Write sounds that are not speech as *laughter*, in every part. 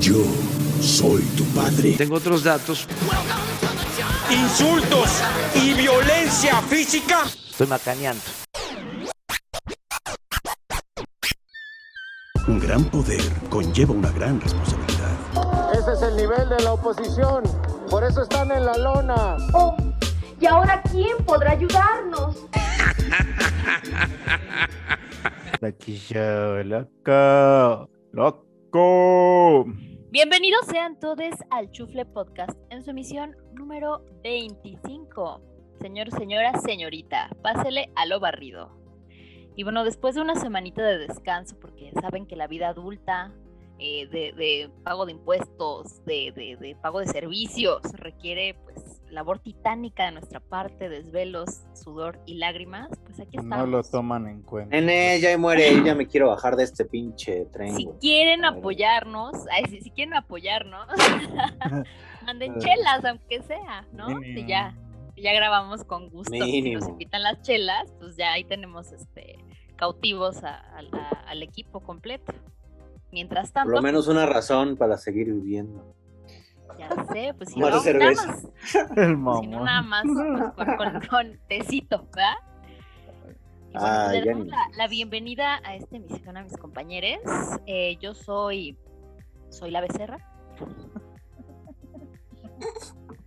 Yo soy tu padre. Tengo otros datos. Insultos y violencia física. Estoy macaneando. Un gran poder conlleva una gran responsabilidad. Ese es el nivel de la oposición. Por eso están en la lona. Oh, ¿y ahora quién podrá ayudarnos? *laughs* loco, loco. Bienvenidos sean todos al Chufle Podcast en su emisión número 25. Señor, señora, señorita, pásele a lo barrido. Y bueno, después de una semanita de descanso, porque saben que la vida adulta, eh, de, pago de impuestos, de, de, pago de servicios, requiere pues labor titánica de nuestra parte, desvelos, sudor y lágrimas, pues aquí estamos. No lo toman en cuenta. Nene, ya muere, ya me quiero bajar de este pinche tren. Si quieren apoyarnos, ay, si, quieren apoyarnos, *laughs* manden chelas, aunque sea, ¿no? Y ya, ya grabamos con gusto. Si nos invitan las chelas, pues ya ahí tenemos este cautivos al equipo completo. Mientras tanto. Por lo menos una razón para seguir viviendo. Ya sé, pues si no, cerveza. Nada más, *laughs* El si no nada más pues, con, tecito, ¿verdad? Y bueno, ah, pues, le la, la, bienvenida a esta emisión a mis compañeros. Eh, yo soy, soy la becerra.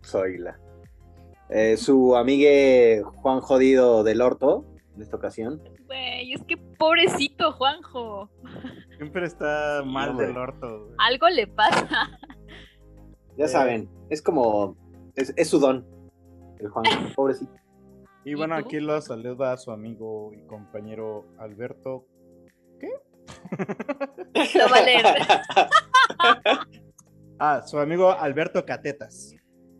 soy la. Eh, su amigue Juan Jodido del Orto, en esta ocasión. Güey, es que pobrecito Juanjo. Siempre está mal del orto. Algo le pasa. Ya eh, saben, es como. Es, su don. El Juan, *laughs* pobrecito. Y bueno, aquí lo saluda a su amigo y compañero Alberto. ¿Qué? *laughs* Lo va a leer. ah, su amigo Alberto Catetas.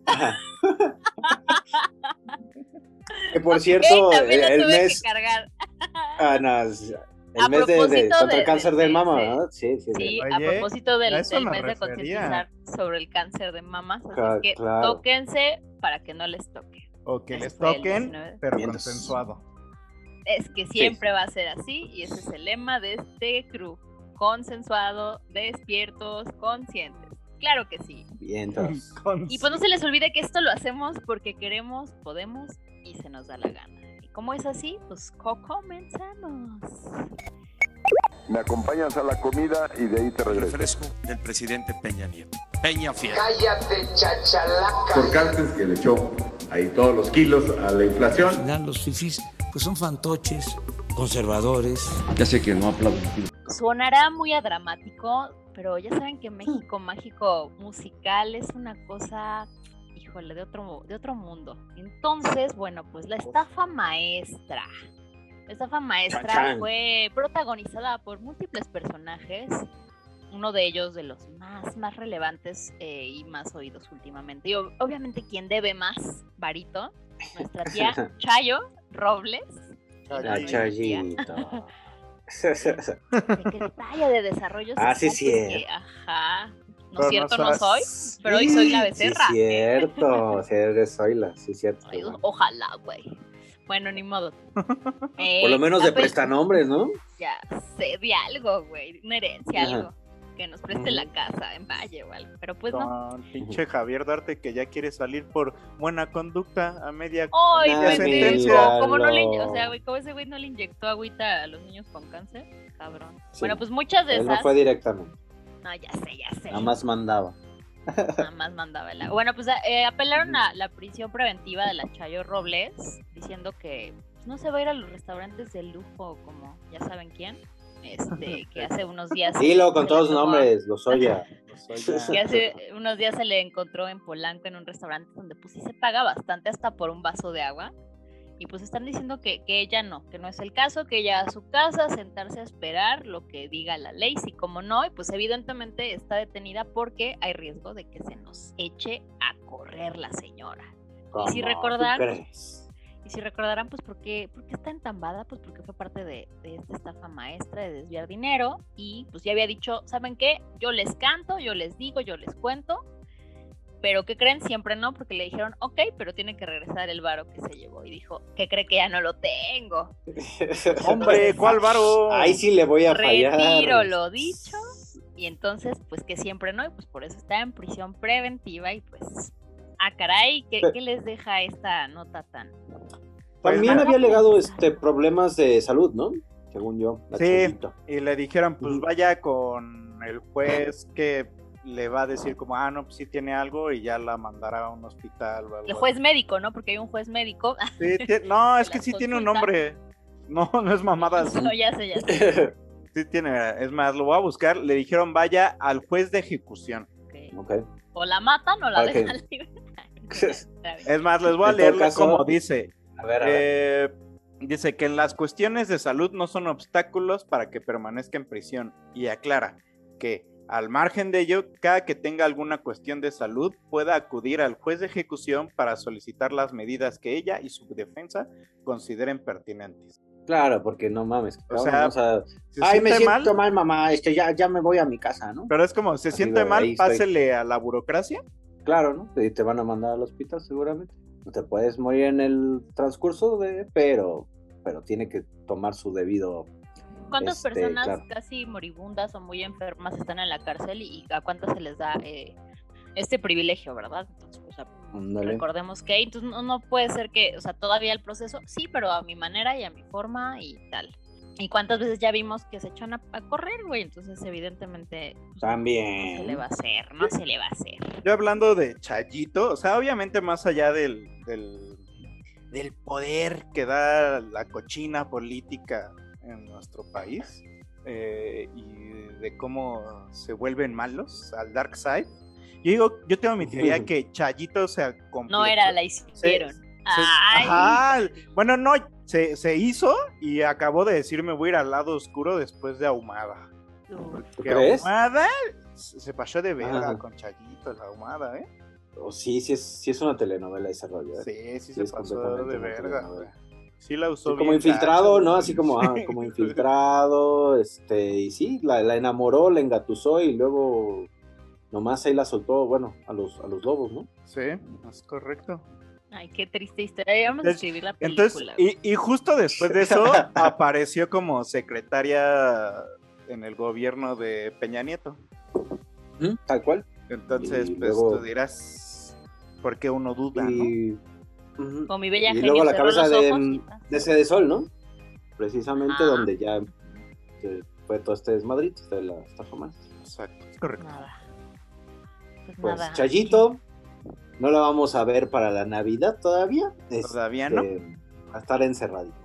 *laughs* que por cierto, el, mes. Ah, no, el mes de, contra el cáncer de, mama, ¿verdad? Sí, sí. Sí, a propósito del, mes de concientizar sobre el cáncer de mamas, así que tóquense para que no les toque. O que les toquen, pero consensuado. Es que siempre va a ser así y ese es el lema de este crew. Consensuado, despiertos, conscientes. Claro que sí. Bien, *laughs* y pues no se les olvide que esto lo hacemos porque queremos, podemos y se nos da la gana. ¿Cómo es así? Pues comenzamos. Me acompañas a la comida y de ahí te regreso. Refresco del presidente Peña Nieto. Peña Fiel. Cállate, chachalaca. Por Cárcel que le echó ahí todos los kilos a la inflación. Al final los fifís pues son fantoches, conservadores. Ya sé que no aplaudo. Sonará muy a dramático, pero ya saben que México Mágico musical es una cosa de otro, de otro mundo. Entonces, bueno, pues la estafa maestra. La estafa maestra fue protagonizada por múltiples personajes, uno de ellos de los más, más relevantes eh, y más oídos últimamente. Y obviamente quien debe más, Barito, nuestra tía *laughs* Chayo Robles. La Chayito. *laughs* Secretaria de Desarrollo Social. Ah, sí, sí. ajá. ¿No es cierto? No soy, pero hoy soy la becerra. Sí, cierto, sí eres Zoila, sí, cierto. ojalá, güey. Bueno, ni modo. *laughs* Por lo menos de prestanombres, ¿no? Ya sé, de algo, güey, una herencia, algo. Que nos preste la casa en Valle o algo, pero pues no. Pinche Javier Darte que ya quiere salir por buena conducta a media Ay, sentencia. ¿Cómo no le, o sea, güey, ¿cómo ese güey no le inyectó agüita a los niños con cáncer? Cabrón. Bueno, pues muchas de esas. no fue directamente. No, ya sé, ya sé. Nada más mandaba. Nada más mandaba el Bueno, pues eh, apelaron a la prisión preventiva de la Chayo Robles, diciendo que pues, no se va a ir a los restaurantes de lujo como ya saben quién. Este, *laughs* que hace unos días. Dilo con todos los nombres, los Oya. *laughs* que hace unos días se le encontró en Polanco en un restaurante donde pues sí se paga bastante hasta por un vaso de agua y pues están diciendo que, ella no, que no es el caso, que ella a su casa sentarse a esperar lo que diga la ley, si como no, y pues evidentemente está detenida porque hay riesgo de que se nos eche a correr la señora. Y si recordarán, y si recordarán, pues ¿por qué, está entambada, pues porque fue parte de, de esta estafa maestra de desviar dinero y pues ya había dicho, ¿saben qué? Yo les canto, yo les digo, yo les cuento, pero ¿qué creen? Siempre no, porque le dijeron, ok, pero tiene que regresar el varo que se llevó. Y dijo, ¿qué cree que ya no lo tengo? *laughs* Hombre, ¿cuál varo? Ahí sí le voy a fallar. Retiro lo dicho. Y entonces, pues que siempre no, y pues por eso está en prisión preventiva y pues, ah, caray, ¿qué, ¿qué les deja esta nota tan? También pues, había alegado este, problemas de salud, ¿no? Según yo. Sí, y le dijeron, pues vaya con el juez que le va a decir como, ah, no, pues sí tiene algo y ya la mandará a un hospital. el juez médico, ¿no? Porque hay un juez médico. Sí, no, *laughs* es que sí tiene un nombre. No, *laughs* no es mamada. No, ya sé, ya sé. *laughs* Sí tiene, es más, lo voy a buscar. Le dijeron, vaya al juez de ejecución. Okay. O la matan o la dejan libre. es más, les voy a leer como dice. A ver, a ver. Eh, dice que en las cuestiones de salud no son obstáculos para que permanezca en prisión y aclara que al margen de ello, cada que tenga alguna cuestión de salud pueda acudir al juez de ejecución para solicitar las medidas que ella y su defensa consideren pertinentes. Claro, porque no mames. O sea, ay, me siento mal, mamá, este, ya, ya me voy a mi casa, ¿no? Pero es como, ¿se siente mal? Pásele a la burocracia. Claro, ¿no? Y te van a mandar al hospital seguramente. No te puedes morir en el transcurso de, pero, pero tiene que tomar su debido ¿Cuántas este, personas casi moribundas o muy enfermas están en la cárcel y a cuántas se les da eh, este privilegio, verdad? Entonces, o sea, recordemos que entonces no, puede ser que, o sea, todavía el proceso, sí, pero a mi manera y a mi forma y tal. ¿Y cuántas veces ya vimos que se echan a, correr, güey? Entonces, evidentemente. Pues, También. No se le va a hacer, no se le va a hacer. Yo hablando de Chayito, o sea, obviamente más allá del, del, del poder que da la cochina política en nuestro país eh, y de cómo se vuelven malos al dark side. Yo digo, yo tengo mi teoría *laughs* que Chayito se No era, la hicieron. Bueno, no, se, se, hizo y acabó de decirme voy a ir al lado oscuro después de Ahumada. ¿Qué Ahumada se pasó de verga con Chayito, la Ahumada, ¿eh? Oh, sí, sí es, sí es una telenovela ese rollo. ¿eh? Sí, sí, se pasó de verga. Sí la usó Como infiltrado, ¿no? Así como, ah, como infiltrado, este, y sí, la, la, enamoró, la engatusó y luego nomás ahí la soltó, bueno, a los, a los lobos, ¿no? Sí, es correcto. Ay, qué triste historia. Vamos a escribir la película. Entonces, y, y, justo después de eso *laughs* apareció como secretaria en el gobierno de Peña Nieto. Tal cual. Entonces, pues tú dirás, ¿por qué uno duda, no? Con mi bella y luego la cabeza de, de ese de Sol, ¿no? Precisamente ah. donde ya fue todo este desmadrito de la estafa más. Exacto, correcto. Nada. Pues, pues Chayito, no la vamos a ver para la Navidad todavía. Todavía no. Este, a estar encerradita.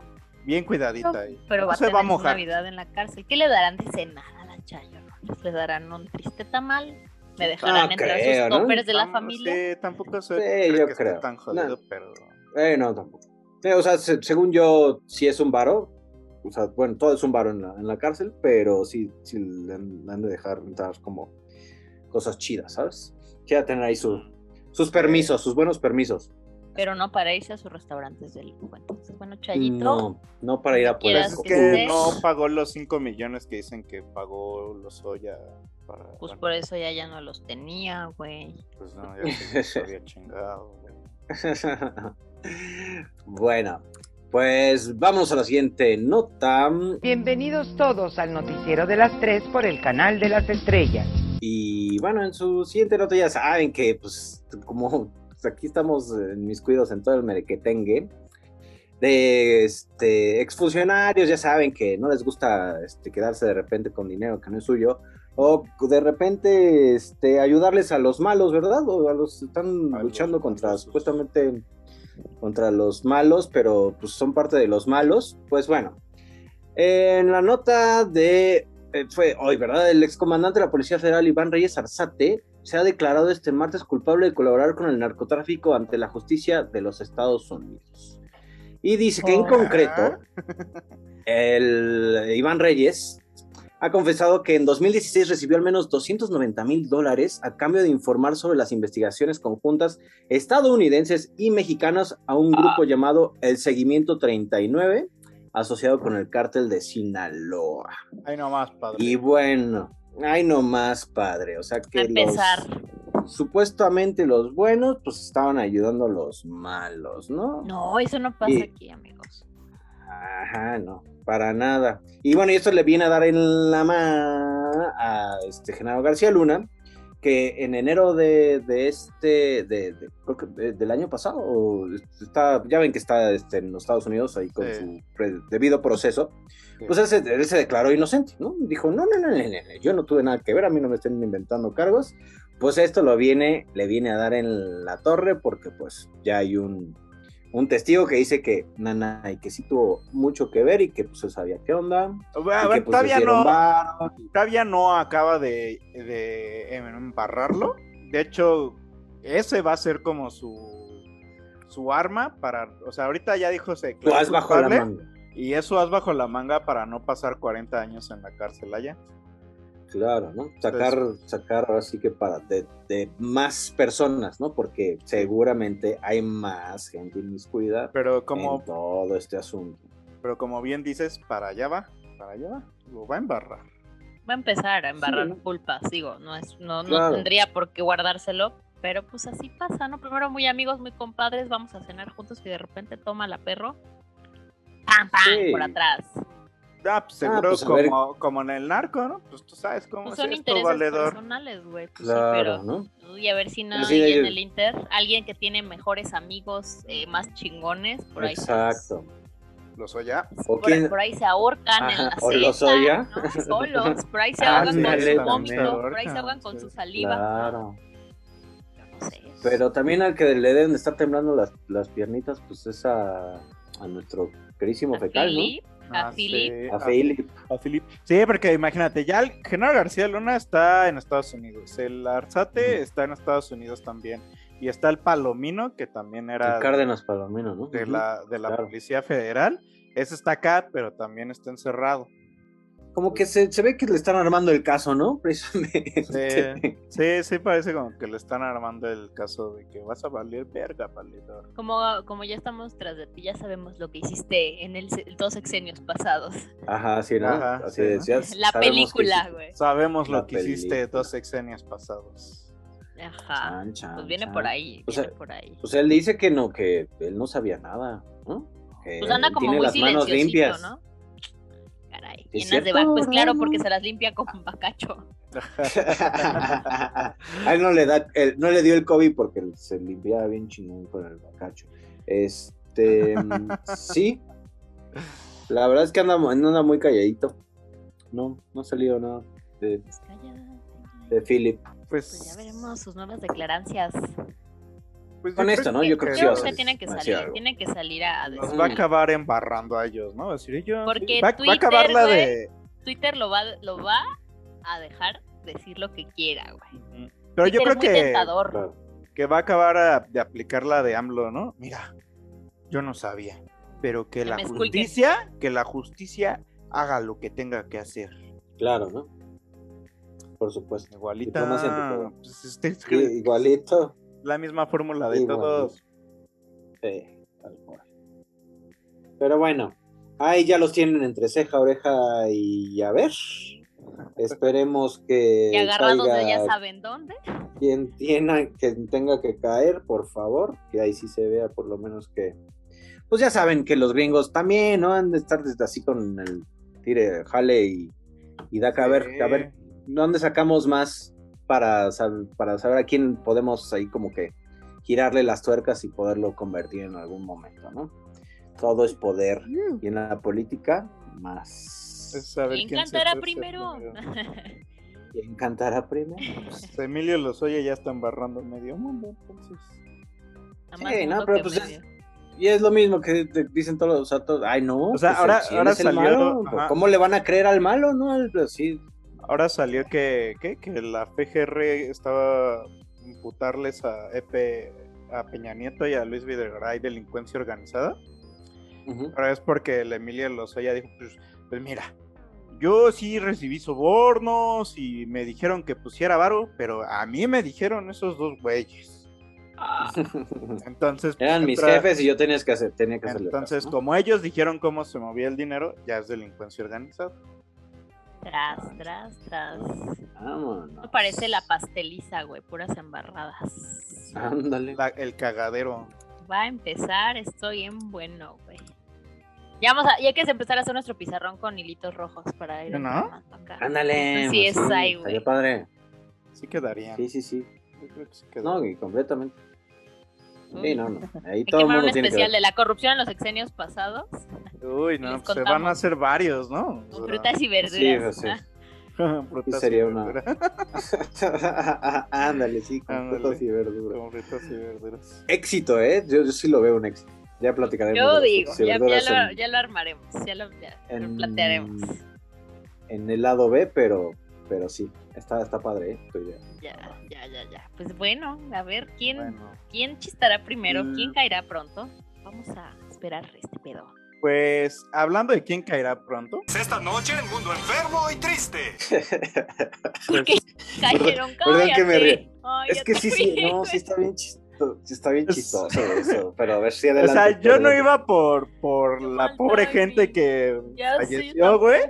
Bien cuidadita ahí. Pero va a tener Navidad en la cárcel. ¿Qué le darán de cenar a la Chayo? ¿Le darán un triste tamal? Me dejarán no, entrar creo, sus toppers de la familia. Sí, tampoco sé sí, yo creo. tan jodido, pero. Eh, no, tampoco. o sea, según yo, sí es un varo. O sea, bueno, todo es un varo en la, en la cárcel, pero sí, sí le han, de dejar entrar como cosas chidas, ¿sabes? Quiera tener ahí su, sus permisos, sus buenos permisos. Pero no para irse a sus restaurantes del lujo. Entonces, bueno, Chayito. No, no para ir a por eso. que no pagó los 5 millones que dicen que pagó los Oya pues por eso ya ya no los tenía, güey. Pues no, ya se había *laughs* chingado, güey. bueno, pues vamos a la siguiente nota. Bienvenidos todos al noticiero de las tres por el canal de las estrellas. Y bueno, en su siguiente nota ya saben que, pues, como aquí estamos en mis cuidados en todo el merequetengue, de este, exfuncionarios, ya saben que no les gusta este, quedarse de repente con dinero que no es suyo, o de repente este, ayudarles a los malos, ¿verdad? O a los están luchando contra supuestamente contra los malos, pero pues son parte de los malos. Pues bueno, en la nota de eh, fue hoy, ¿verdad? El excomandante de la Policía Federal Iván Reyes Arzate se ha declarado este martes culpable de colaborar con el narcotráfico ante la justicia de los Estados Unidos. Y dice que en concreto, el Iván Reyes ha confesado que en 2016 recibió al menos 290 mil dólares a cambio de informar sobre las investigaciones conjuntas estadounidenses y mexicanas a un grupo ah. llamado El Seguimiento 39, asociado con el cártel de Sinaloa. Ay, no más, padre. Y bueno, ay, no más, padre. O sea que. supuestamente los buenos, pues estaban ayudando a los malos, ¿no? No, eso no pasa aquí, amigos. Ajá, no, para nada. Y bueno, y esto le viene a dar en la mano a este Genaro García Luna, que en enero de, de este, de, creo que del año pasado, está, ya ven que está este, en los Estados Unidos ahí con su debido proceso, pues él se, él se, declaró inocente, ¿no? Dijo, no, no, no, no, no, yo no tuve nada que ver, a mí no me estén inventando cargos, pues esto lo viene, le viene a dar en la torre porque pues ya hay un, un testigo que dice que Nana y que sí tuvo mucho que ver y que pues él sabía qué onda. Pues, todavía, no, todavía no acaba de, de, embarrarlo. De hecho, ese va a ser como su su arma para, o sea, ahorita ya dijo se has bajo la manga. Y eso has bajo la manga para no pasar 40 años en la cárcel allá. Claro, ¿no? Sacar, sacar así que para de, más personas, ¿no? Porque seguramente hay más gente inmiscuida pero como, en todo este asunto. Pero como bien dices, para allá va, para allá va, lo va a embarrar. Va a empezar a embarrar culpas, digo, no es, no, no tendría por qué guardárselo, pero pues así pasa, ¿no? Primero muy amigos, muy compadres, vamos a cenar juntos y de repente toma la perro, ¡pam, pam! por atrás. Ah, pues seguro pues, como, como, en el narco, ¿no? Pues tú sabes cómo pues es son esto, intereses valedor. personales, güey. Pues claro, sí, pero, ¿no? Y a ver si no hay en el Inter alguien que tiene mejores amigos eh, más chingones. Por ahí Exacto. ¿Los Oya? Por, por, ahí se ahorcan en la ¿O los Oya? ¿no? Solos. Por ahí se ahogan con su vómito. Por ahí se ahogan con su saliva. Claro. No sé. Pero también al que le deben estar temblando las, las piernitas, pues es a, a nuestro querísimo fecal, Philip? ¿no? A Philip. A Philip. A Philip. Sí, porque imagínate, ya el Genaro García Luna está en Estados Unidos. El Arzate está en Estados Unidos también. Y está el Palomino, que también era. El Cárdenas Palomino, ¿no? De la, de la Policía Federal. Ese está acá, pero también está encerrado como que se, se, ve que le están armando el caso, ¿no? *laughs* Precisamente. Sí, sí, sí, parece como que le están armando el caso de que vas a valer verga, palidor. Como, como ya estamos tras de ti, ya sabemos lo que hiciste en el, dos sexenios pasados. Ajá, sí, ¿no? Ajá, Así sí, decías. *laughs* La película, güey. Sabemos lo que hiciste dos sexenios pasados. Ajá. pues viene por ahí, pues, viene por ahí. Pues él dice que no, que él no sabía nada, ¿no? Que pues anda como tiene muy las manos limpias. ¿no? Llenas de Pues claro, porque se las limpia con *laughs* bacacho. *laughs* a él no le da, no le dio el COVID porque se limpiaba bien chingón con el bacacho. Este, *laughs* sí. La verdad es que anda, anda muy calladito. No, no ha salido nada de, pues de Philip. Pues, pues ya veremos sus nuevas declarancias. Pues con esto, ¿no? Yo creo que, que tienen que salir, tienen que salir a, Nos va a acabar embarrando a ellos, ¿no? decir, yo, Porque va, Twitter, va, a acabar la de... Twitter lo va, lo va a dejar decir lo que quiera, güey. Pero Twitter yo creo es muy que, tentador. que va a acabar a, de aplicar la de AMLO, ¿no? Mira, yo no sabía, pero que, Que la esculquen. justicia, que la justicia haga lo que tenga que hacer. Claro, ¿no? Por supuesto. Igualita, pues, este, igualito. La misma fórmula de Igual. todos. Sí, tal cual. Pero bueno, ahí ya los tienen entre ceja, oreja y a ver. Esperemos que Y agarrados de ya saben dónde. quien tiene, tenga que caer, por favor, que ahí sí se vea por lo menos que. Pues ya saben que los gringos también, ¿no? Han de estar desde así con el tire, jale y, y da que a ver, a ver, ¿dónde sacamos más para, sab- para saber a quién podemos ahí como que girarle las tuercas y poderlo convertir en algún momento, ¿no? Todo es poder. Y en la política, más. Es saber ¿Quién cantará primero? ¿Quién *laughs* cantará primero? Pues, Emilio Lozoya ya está embarrando medio mundo, entonces. Sí, no, pero pues medio. Y es lo mismo que te dicen todos, o sea, todos, ay no, O sea, pues, ahora- si él ahora es el salió- malo, ajá. ¿cómo le van a creer al malo, no? Así, Ahora salió que, ¿qué? que la PGR estaba imputarles a EP, a Peña Nieto y a Luis Videgaray delincuencia organizada. ujú. Pero es porque el Emilio Lozoya dijo, pues, pues mira, yo sí recibí sobornos y me dijeron que pusiera varo, pero a mí me dijeron esos dos güeyes. Entonces, pues, eran mis jefes y yo tenía que hacer, tenía que hacerle Entonces, caso, ¿no? como ellos dijeron cómo se movía el dinero, ya es delincuencia organizada. Tras, tras, tras. Vámonos. Parece la pasteliza, güey, puras embarradas. Ándale. La- el cagadero. Va a empezar, estoy en bueno, güey. Ya vamos a, ya hay que empezar a hacer nuestro pizarrón con hilitos rojos para ir ¿No? acá. Ándale. Sí, pues es ahí, güey. Estaría padre. Sí quedaría. Sí, sí, sí. Yo creo que sí quedaría. No, y completamente. Sí, no, no. Ahí *laughs* Hay que todo el armar un mundo tiene que especial ver. de la corrupción en los exenios pasados. Uy, no, pues se van a hacer varios, ¿no? Con frutas y verduras. Sí, sí. Ah, *laughs* Frutas Sí, y sería una-. *laughs* Ándale, sí, con Ándale. frutas y verduras. Con frutas y verduras. Éxito, ¿eh? Yo, yo sí lo veo un éxito. Ya platicaremos. Yo digo, ya, ya lo, en- ya lo armaremos, ya lo, ya lo en- plantearemos. En el lado B, pero, pero sí. Está, está padre, ¿eh? Tu idea. Ya, ya, ya, ya. Pues bueno, a ver, ¿quién, Bueno, ¿quién chistará primero? Mm. ¿Quién caerá pronto? Vamos a esperar este pedo. pues hablando de quién caerá pronto, Esta noche en Mundo Enfermo y Triste. *laughs* ¿Por qué cayeron? perdón que me. Ay, es que sí, sí, no, sí está bien chistoso. Sí está bien chistoso eso. *laughs* Pero a ver si o adelante. sea, yo no iba por, por la pobre gente que Ya falleció, güey,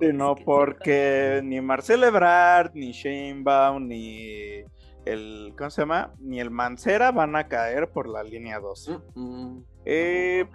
sino sí, porque ni Marcelo Ebrard, ni Sheinbaum, ni el, ¿cómo se llama? Ni el Mancera van a caer por la línea 2. Mm, mm. Eh.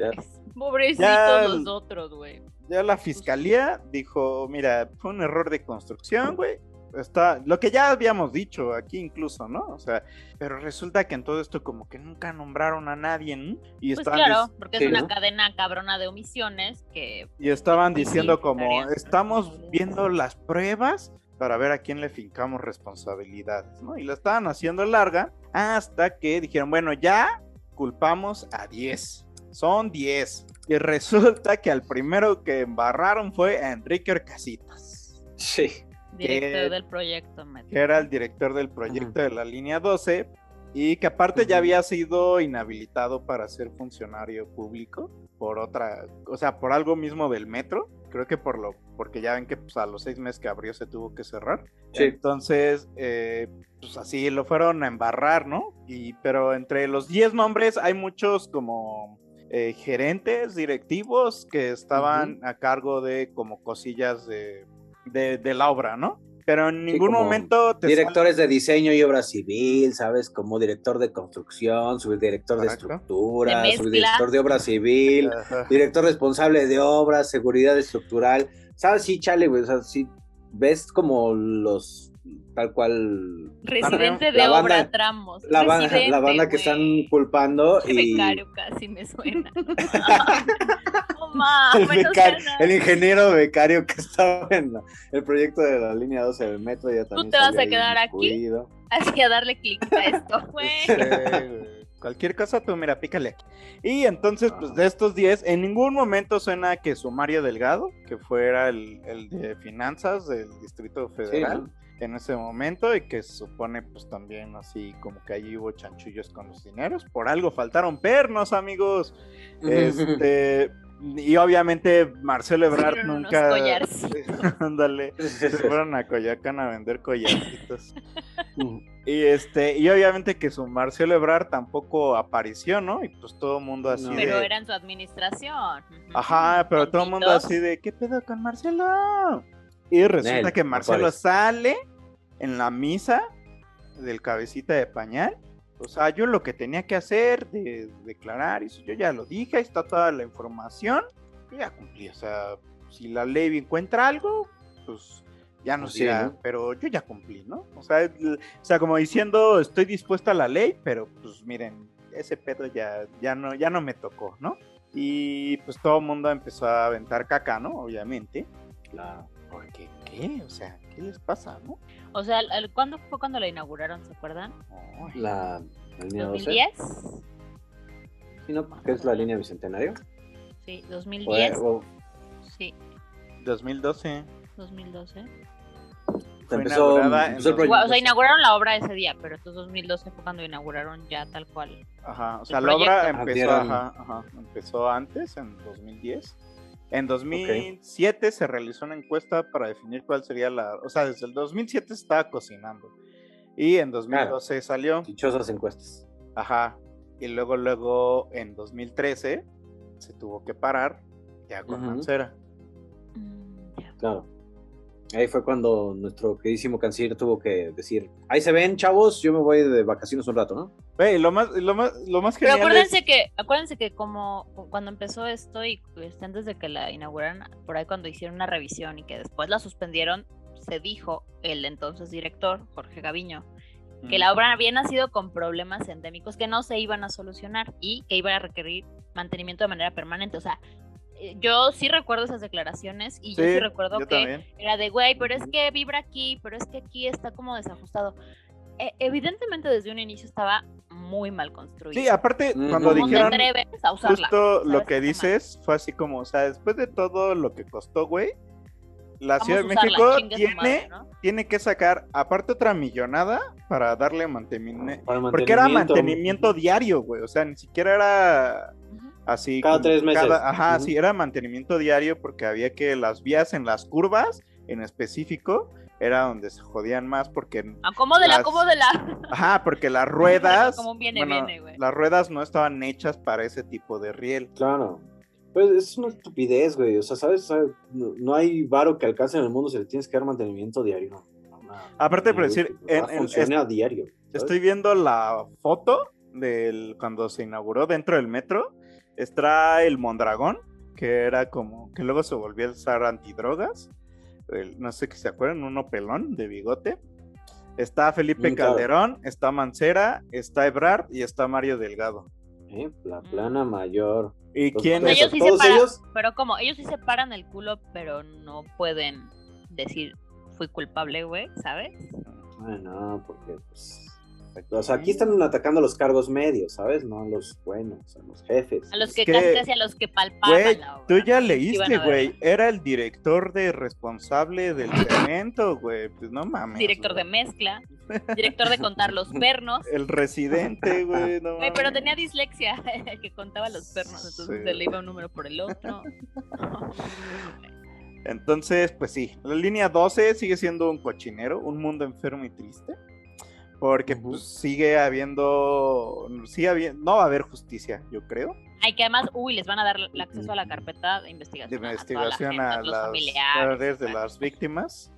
Pobrecitos Ya- los otros, güey. ya la fiscalía dijo, mira, fue un error de construcción, güey. Está, lo que ya habíamos dicho aquí incluso, ¿no? O sea, pero resulta que en todo esto como que nunca nombraron a nadie, ¿no? Y Pues estaban, claro, porque es una ¿no? cadena cabrona de omisiones que y estaban Pues sí, diciendo como, estarían estamos viendo las pruebas para ver a quién le fincamos responsabilidades, ¿no? Y la estaban haciendo larga hasta que dijeron, bueno, ya culpamos a 10. Son 10. Y resulta que al primero que embarraron fue a Enrique Orcasitas. Sí. Director Que- del proyecto Metro. que era el director del proyecto de la línea 12 y que aparte ya Ujú. había sido inhabilitado para ser funcionario público por otra, o sea, por algo mismo del metro, creo que por lo, porque ya ven que pues, a los seis meses que abrió se tuvo que cerrar. Sí. Entonces, eh, pues así lo fueron a embarrar, ¿no? Y, pero entre los 10 nombres hay muchos como eh, gerentes, directivos que estaban a cargo de como cosillas de, de, de la obra, ¿no? Pero en ningún momento te Directores de diseño y obra civil, ¿sabes? Como director de construcción, subdirector de Correcto. estructura, De subdirector de obra civil, *laughs* director responsable de obras, seguridad estructural. ¿Sabes? Sí, chale, güey. O sea, sí, ves como los tal cual. Residente de La banda- obra tramos. La, banda que están culpando El y. becario casi me suena. *laughs* no *laughs* mames, El, becario- el ingeniero becario que *laughs* estaba en la- el proyecto de la línea 12 del metro ya también te vas a quedar aquí? Así a darle clic a esto, *laughs* güey. Sí. Cualquier cosa, tú mira, pícale aquí. Y entonces, pues de estos 10, en ningún momento suena que su Mario Delgado, que fuera el, el de finanzas del Distrito Federal, ¿no? en ese momento, y que se supone, pues también así como que allí hubo chanchullos con los dineros. Por algo faltaron pernos, amigos. Este. Y obviamente Marcelo Ebrard nunca. *laughs* Ándale. Se fueron a Coyacán a vender collarcitos. *laughs* Y este, y obviamente que su Marcelo Ebrard tampoco apareció, ¿no? Y pues todo el mundo así No. Pero de. era en su administración. Ajá, pero todo el mundo así de, ¿qué pedo con Marcelo? Y resulta Nel, que Marcelo sale en la misa del cabecita de pañal. O sea, yo lo que tenía que hacer de declarar, eso yo ya lo dije, ahí está toda la información, yo ya cumplí. O sea, si la ley encuentra algo, pues ya no sí, ¿no? pero yo ya cumplí, ¿no? O sea, o sea, como diciendo, estoy dispuesta a la ley, pero pues miren, ese pedo ya, ya no, ya no me tocó, ¿no? Y pues todo el mundo empezó a aventar caca, ¿no? Obviamente. Claro. Porque, ¿qué? O sea, ¿qué les pasa, no? O sea, ¿cuándo fue cuando la inauguraron? ¿Se acuerdan? La, la línea 12. ¿2010? Sí, ¿no? ¿Qué es la línea bicentenario? Sí, O- 2010. o- Sí, 2012. 2012. Fue empezó, empezó el o sea, inauguraron la obra ese día, pero entonces 2012 fue cuando inauguraron ya tal cual. Ajá, o sea, la obra empezó, ajá, ajá, empezó antes, en 2010. En 2007 se realizó una encuesta para definir cuál sería la... O sea, desde el 2007 se estaba cocinando. Y en 2012 salió. Dichosas encuestas. Ajá. Y luego, luego, en 2013 se tuvo que parar ya con Ujú. Mancera. Mm. Claro. Ahí fue cuando nuestro queridísimo canciller tuvo que decir, ahí se ven, chavos, yo me voy de vacaciones un rato, ¿no? Wey, lo más, lo más, lo más genial Pero acuérdense que, acuérdense que como cuando empezó esto y pues, antes de que la inauguraran, por ahí cuando hicieron una revisión y que después la suspendieron, se dijo el entonces director, Jorge Gaviño, que la obra había nacido con problemas endémicos que no se iban a solucionar y que iba a requerir mantenimiento de manera permanente. O sea, yo sí recuerdo esas declaraciones y yo sí recuerdo que era de, güey, pero es que vibra aquí, pero es que aquí está como desajustado. E, evidentemente desde un inicio estaba muy mal construido. Sí, aparte cuando dijeron justo lo que dices fue así como, o sea, después de todo lo que costó, güey, la Ciudad de México tiene, tiene que sacar aparte otra millonada para darle mantenimiento, porque era mantenimiento. diario, güey, o sea, ni siquiera era Así cada tres meses. ajá, sí, era mantenimiento diario porque había que las vías en las curvas, en específico, era donde se jodían más porque... Acomódela, las... acomódela. Ajá, porque las *laughs* ruedas... Como viene, viene, güey. Las ruedas no estaban hechas para ese tipo de riel. Claro. Pues es una estupidez, güey. O sea, ¿sabes? No, hay varo que alcance en el mundo si le tienes que dar mantenimiento diario. Aparte de decir... funciona a diario. Estoy viendo la foto del cuando se inauguró dentro del metro Está el Mondragón, que era como, que luego se volvió el zar antidrogas. no sé qué se acuerdan, uno pelón de bigote. Está Felipe Calderón, está Mancera, está Ebrard y está Mario Delgado. Eh, la plana mayor. ¿Y quién es? Ellos sí ¿Todos ellos? Pero como, ellos sí se paran el culo, pero no pueden decir fui culpable, güey, ¿sabes? Bueno, porque pues o sea, aquí están atacando a los cargos medios, ¿sabes? No a los buenos, a los jefes. A los que, casi, casi a los que palpaban güey, Tú ya leíste, güey. Era el director de responsable del *laughs* cemento, güey. Pues no mames. Director de mezcla. Director de contar los pernos. El residente, güey. No güey, pero tenía dislexia, el *laughs* que contaba los pernos. Entonces se le iba un número por el otro. *laughs* Entonces, pues sí, la línea 12 sigue siendo un cochinero, un mundo enfermo y triste. Porque pues sigue habiendo, sigue habiendo, no va a haber justicia, yo creo. Hay que además, uy, les van a dar el acceso a la carpeta de investigación. De investigación a, las familiares de las víctimas.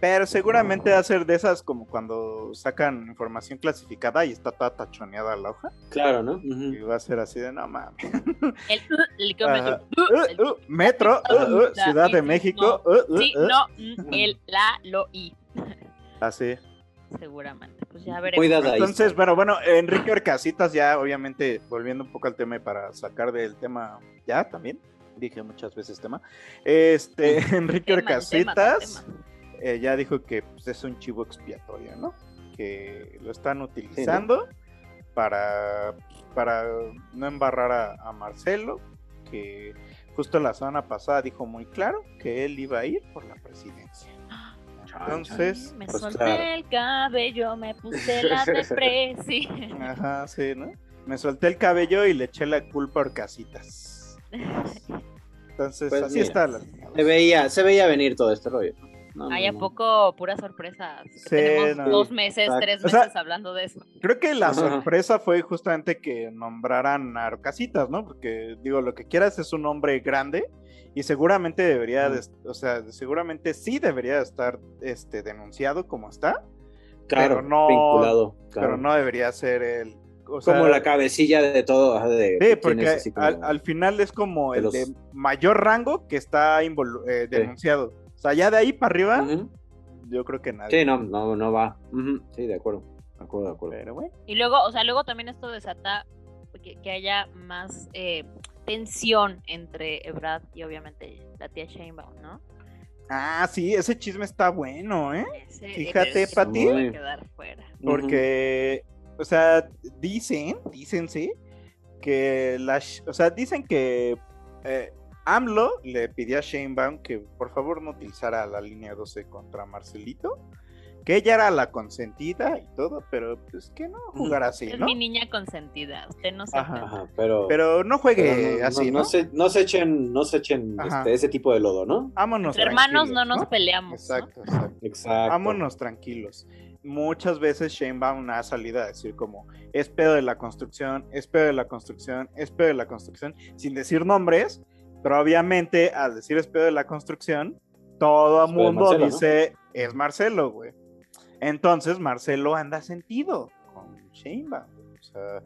Pero seguramente va a ser de esas como cuando sacan información clasificada y está toda tachoneada la hoja. Claro, ¿no? Y va a ser así de no mames. El, el, metro, Ciudad de México. sí, no, el, la, lo, y. Así seguramente. Pues ya veremos. Entonces, pero bueno, Enrique Orcasitas, ya obviamente volviendo un poco al tema para sacar del tema, ya también, dije muchas veces tema. Este, *laughs* Enrique Orcasitas eh, ya dijo que pues, es un chivo expiatorio, ¿no? Que lo están utilizando para, para no embarrar a Marcelo, que justo la semana pasada dijo muy claro que él iba a ir por la presidencia. Entonces, me pues solté el cabello, me puse la *laughs* depresión. *laughs* Ajá, sí, ¿no? Me solté el cabello y le eché la culpa a casitas. Entonces, pues así está. La... Se veía, se veía venir todo este rollo. Hay a poco pura sorpresa. tenemos dos meses, tres meses hablando de eso. Creo que la sorpresa fue justamente que nombraran a Arcasitas, ¿no? Porque digo, lo que quieras es un hombre grande y seguramente debería, o sea, seguramente sí debería estar este, denunciado como está. Claro, pero no, vinculado. Pero no debería ser el... como la cabecilla de todo. De, sí, porque al, final es como el de mayor rango que está eh, denunciado. O sea, ya de ahí para arriba, yo creo que nadie. Sí, no, no, no va. Sí, de acuerdo. De acuerdo, de acuerdo. Y luego, o sea, luego también esto desata que, que haya más eh, tensión entre Ebrad y obviamente la tía Sheinbaum, ¿no? Ah, sí, ese chisme está bueno, ¿eh? Fíjate, Pati. Porque, o sea, dicen, dícense que las, o sea, dicen que eh, AMLO le pidió a Sheinbaum que por favor no utilizara la línea 12 contra Marcelito que ella era la consentida y todo, pero pues que no jugar así, es ¿no? mi niña consentida, usted no se Ajá, pero, pero no juegue así, ¿no? No, se, no se echen, no se echen este, ese tipo de lodo, ¿no? Vámonos hermanos no nos peleamos. Exacto, exacto. exacto. Vámonos tranquilos. Muchas veces Sheinbaum ha salido a decir como, es pedo de la construcción, es pedo de la construcción, es pedo de la construcción, sin decir nombres, pero obviamente al decir es pedo de la construcción, todo el mundo dice, es Marcelo, güey. Entonces Marcelo anda sentido con Sheinbaum. O sea,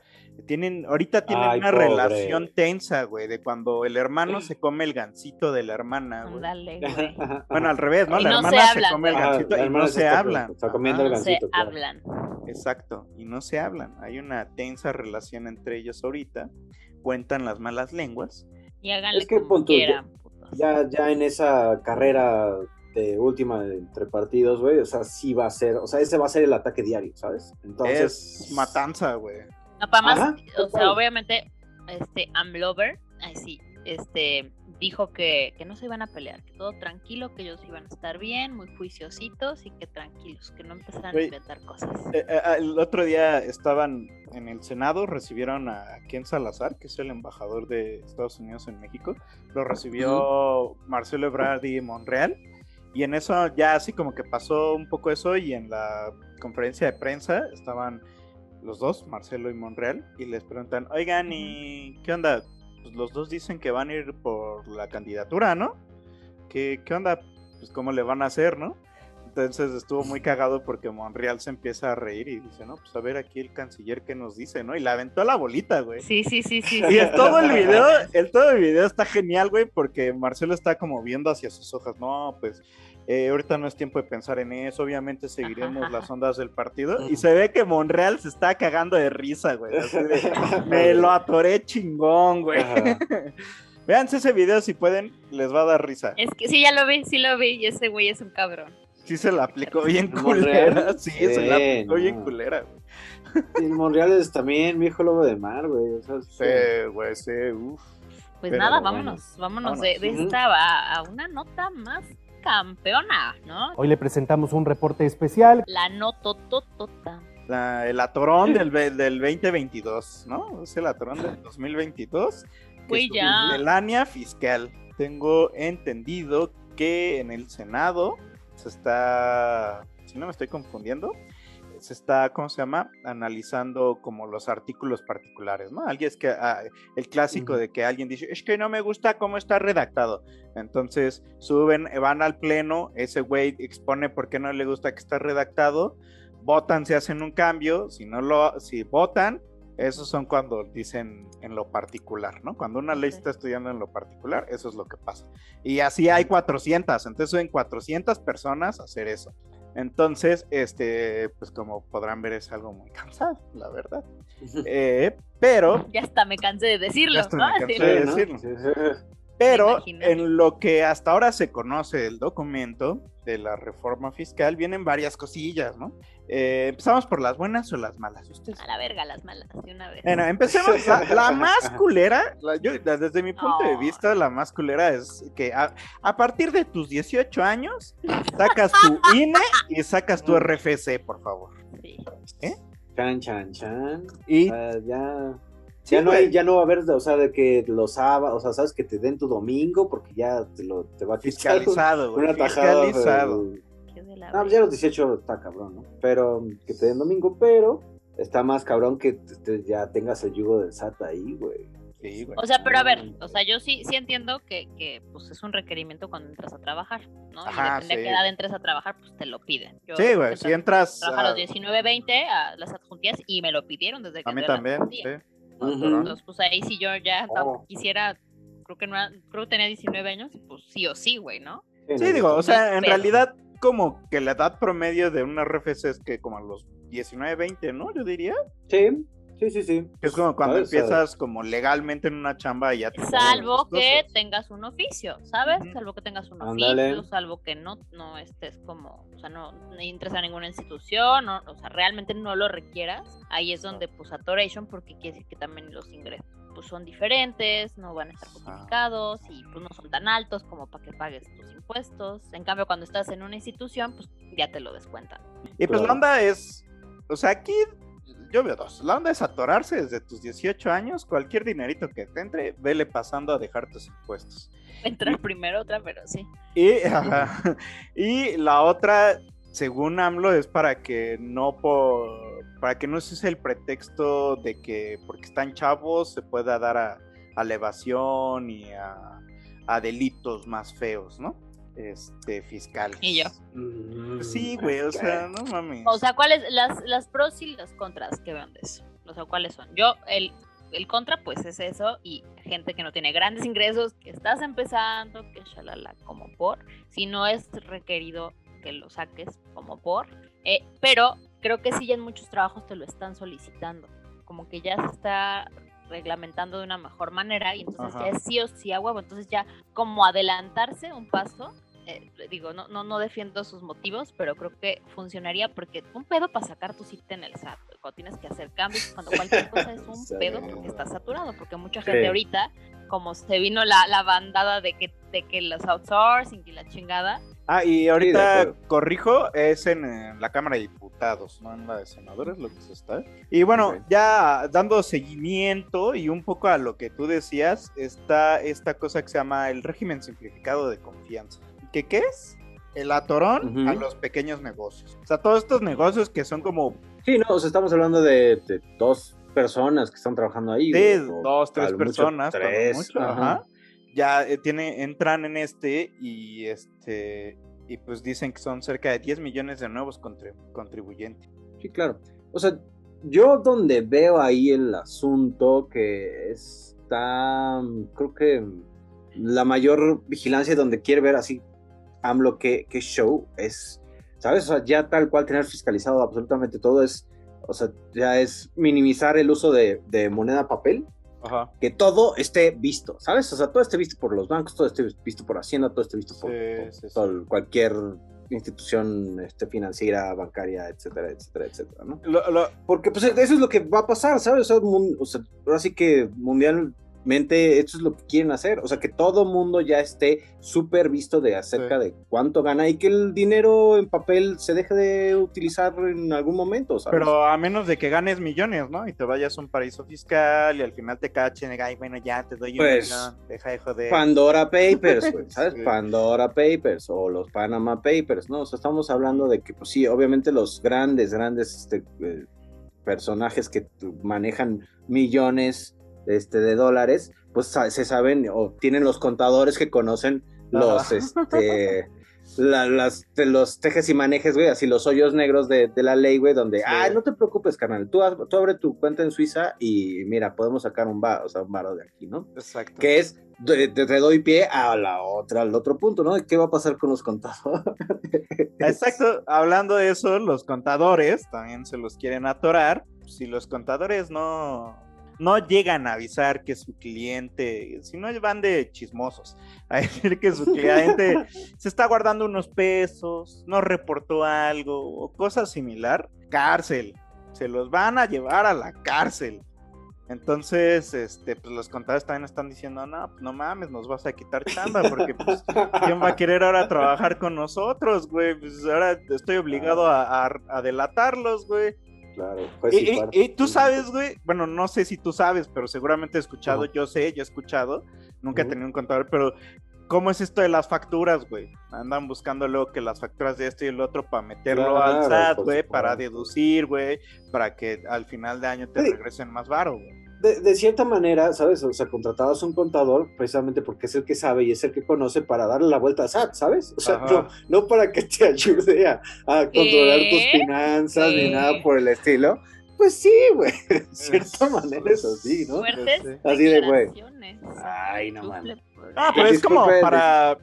tienen, ahorita tienen una relación tensa, güey, de cuando el hermano se come el gancito de la hermana, *laughs* güey. Bueno, al revés, ¿no? la hermana se, come el gancito y no se, hablan. Está comiendo el gancito. No se hablan. Exacto, y no se hablan. Hay una tensa relación entre ellos ahorita. Cuentan las malas lenguas. Y háganle es que, como quieran. Ya, ya en esa carrera de última entre partidos, güey, o sea, sí va a ser, o sea, ese va a ser el ataque diario, ¿sabes? Entonces. Es matanza, güey. No, para más, o sea, obviamente, este, Amlover, ay sí, este, dijo que, que no se iban a pelear, que todo tranquilo, que ellos iban a estar bien, muy juiciositos y que tranquilos, que no empezaran a inventar cosas. Eh, eh, ah, el otro día estaban en el Senado, recibieron a Ken Salazar, que es el embajador de Estados Unidos en México, lo recibió Marcelo Ebrard y Monreal, y en eso ya así como que pasó un poco eso y en la conferencia de prensa estaban los dos, Marcelo y Monreal, y les preguntan, oigan, ¿y qué onda? Pues los dos dicen que van a ir por la candidatura, ¿no? ¿Qué, qué onda? Pues cómo le van a hacer, ¿no? Entonces estuvo muy cagado porque Monreal se empieza a reír y dice, no, pues a ver aquí el canciller que nos dice, ¿no? Y la aventó la bolita, güey. Sí, sí, sí, sí. Y en todo el video, el todo el video está genial, güey, porque Marcelo está como viendo hacia sus hojas, no, pues eh, ahorita no es tiempo de pensar en eso, obviamente seguiremos las ondas del partido. Y se ve que Monreal se está cagando de risa, güey. *laughs* me lo atoré chingón, güey. Véanse ese video si pueden, les va a dar risa. Es que sí, ya lo vi, sí lo vi, y ese güey es un cabrón. Sí se la aplicó bien culera. Sí, se la aplicó bien culera, güey. Y Monreal es también mi hijo lobo de mar, güey. sí, güey, sí, uff. Pues nada, vámonos, vámonos, de, esta a una nota más campeona, ¿no? Hoy le presentamos un reporte especial. La notototota. La, el atorón del, del 2022, ¿no? Es el atorón del 2022. Pues ya. Melania fiscal. Tengo entendido que en el Senado se está, si no me estoy confundiendo, se está, ¿cómo se llama? Analizando como los artículos particulares, ¿no? Alguien es que, ah, el clásico de que alguien dice, es que no me gusta cómo está redactado. Entonces suben, van al pleno, ese güey expone por qué no le gusta que está redactado, votan, se hacen un cambio, si no lo, si votan, esos son cuando dicen en lo particular, ¿no? Cuando una ley está estudiando en lo particular, eso es lo que pasa. Y así hay 400, entonces suben 400 personas a hacer eso. Entonces, este, pues como podrán ver, es algo muy *laughs* cansado, la verdad. *laughs* Eh, pero. Ya hasta me cansé de decirlo. Ya me cansé de decirlo. Pero en lo que hasta ahora se conoce del documento de la reforma fiscal, vienen varias cosillas, ¿no? Eh, ¿Empezamos por las buenas o las malas? ¿Ustedes? A la verga, las malas, de una vez. Bueno, empecemos. La, *laughs* más culera, desde mi punto de vista, la más culera es que a, partir de tus 18 años, sacas tu *laughs* INE y sacas tu RFC, por favor. Sí. ¿Eh? Chan, chan, chan. Y ya ya, no hay, ya no va a haber, o sea, de que los sábados, o sea, sabes que te den tu domingo porque ya te, lo, te va a Fiscalizado, Una tajada. Fiscalizado. No, pues ya los 18 está cabrón, ¿no? Pero que te den domingo, pero está más cabrón que ya tengas el yugo del SAT ahí, güey. Sí, güey. O sea, pero a ver, o sea, yo sí, sí entiendo que, que pues es un requerimiento cuando entras a trabajar, ¿no? Ajá, y depende de qué edad entres a trabajar, pues te lo piden. sí, güey, si entras... a los 19, 20 a las adjuntías y me lo pidieron desde que... A mí también, sí. Entonces, pues ahí si yo ya oh. quisiera, creo que no, creo que tenía 19 años, pues sí o sí, güey, ¿no? Sí, digo, o sea, en realidad como que la edad promedio de una RFC es que como a los 19, 20, ¿no? Yo diría. Sí, Sí, sí, sí. Es como cuando empiezas como legalmente en una chamba y ya te Salvo que tengas un oficio, ¿sabes? Salvo que tengas un oficio, salvo que no, no estés como, o sea, no, entres a ninguna institución, o sea, realmente no lo requieras. Ahí es donde, pues, atoration, porque quiere decir que también los ingresos pues son diferentes, no van a estar justificados y pues no son tan altos como para que pagues tus impuestos. En cambio, cuando estás en una institución, pues ya te lo descuentan. Y pues la onda es, o sea, aquí yo veo dos. La onda es atorarse desde tus 18 años. Cualquier dinerito que te entre, vele pasando a dejar tus impuestos. Entrar primero otra, pero sí. Y, *laughs* y la otra, según AMLO, es para que no por, para que no se use el pretexto de que porque están chavos se pueda dar a, a evasión y a, a delitos más feos, ¿no? Este, fiscales. Y yo. Mm, sí, güey, o sea, no mames. O sea, ¿cuáles las, las pros y las contras que vean de eso? O sea, ¿cuáles son? Yo, el, el contra, pues es eso, y gente que no tiene grandes ingresos, que estás empezando, que shalala, como por, si no es requerido que lo saques como por, eh, pero creo que sí ya en muchos trabajos te lo están solicitando, como que ya se está reglamentando de una mejor manera y entonces ya es sí o sí a huevo, entonces ya como adelantarse un paso eh, digo, no, no, no defiendo sus motivos, pero creo que funcionaría porque un pedo para sacar tu cita en el SAT, cuando tienes que hacer cambios, cuando cualquier cosa es *laughs* un pedo porque está saturado, porque mucha gente ahorita, como se vino la, la bandada de que, de que los outsourcing y la chingada. Ah, y ahorita corrijo, es en, la Cámara de Diputados, no en la de senadores, lo que se está. Y bueno, ya dando seguimiento y un poco a lo que tú decías, está esta cosa que se llama el régimen simplificado de confianza. ¿Qué, qué es? El atorón a los pequeños negocios. O sea, todos estos negocios que son como... Sí, no, o sea, estamos hablando de, dos personas que están trabajando ahí. Sí, dos, tres personas. tres. ajá. Ya eh, tiene, entran en este y este y pues dicen que son cerca de 10 millones de nuevos contribuyentes. Sí, claro. O sea, yo donde veo ahí el asunto que está, creo que la mayor vigilancia donde quiere ver así AMLO qué, show es, ¿sabes? O sea, ya tal cual tener fiscalizado absolutamente todo es, o sea, ya es minimizar el uso de, moneda papel, que todo esté visto, ¿sabes? O sea, todo esté visto por los bancos, todo esté visto por Hacienda, todo esté visto por, cualquier institución este, financiera, bancaria, etcétera, etcétera, etcétera, ¿no? Porque pues eso es lo que va a pasar, ¿sabes? O sea, ahora sí que mundial mente esto es lo que quieren hacer, o sea, que todo mundo ya esté súper visto de acerca de cuánto gana y que el dinero en papel se deje de utilizar en algún momento, ¿sabes? Pero a menos de que ganes millones, ¿no? Y te vayas a un paraíso fiscal y al final te cachen y bueno, ya te doy un pues, millón, deja de joder. Pandora Papers, *laughs* ¿sabes? Pandora Papers o los Panama Papers, ¿no? O sea, estamos hablando de que, pues sí, obviamente los grandes, grandes este, eh, personajes que manejan millones este, de dólares, pues se saben o tienen los contadores que conocen los, este, las, de los tejes y manejes, güey, así los hoyos negros de, la ley, güey, donde, ah, no te preocupes, carnal, tú, tú abre tu cuenta en Suiza y mira, podemos sacar un bar, o sea, un bar de aquí, ¿no? Exacto. Que es, te, doy pie a la otra, al otro punto, ¿no? ¿Qué va a pasar con los contadores? Exacto, hablando de eso, los contadores también se los quieren atorar. Si los contadores no, no llegan a avisar que su cliente, si no van de chismosos, *laughs* a decir que su cliente *laughs* se está guardando unos pesos, no reportó algo o cosa similar, cárcel, se los van a llevar a la cárcel. Entonces, este, pues los contadores también están diciendo, no, pues, no mames, nos vas a quitar chamba, porque pues, ¿quién va a querer ahora trabajar con nosotros, güey? Pues ahora estoy obligado a, a delatarlos, güey. Claro. y, tú sabes, güey, bueno, no sé si tú sabes, pero seguramente he escuchado, yo sé, yo he escuchado, nunca he tenido un contador, pero ¿cómo es esto de las facturas, güey? Andan buscando luego que las facturas de esto y el otro para meterlo al SAT, güey, para deducir, güey, para que al final de año te regresen más varo, güey de, cierta manera, ¿sabes? O sea, contratabas un contador precisamente porque es el que sabe y es el que conoce para darle la vuelta a SAT, ¿sabes? O sea, no, para que te *laughs* ayude a, controlar tus finanzas ni nada por el estilo. Pues sí, güey. *laughs* De cierta manera es así, ¿no? así de, güey. Ay, no mames. Ah, pero es como para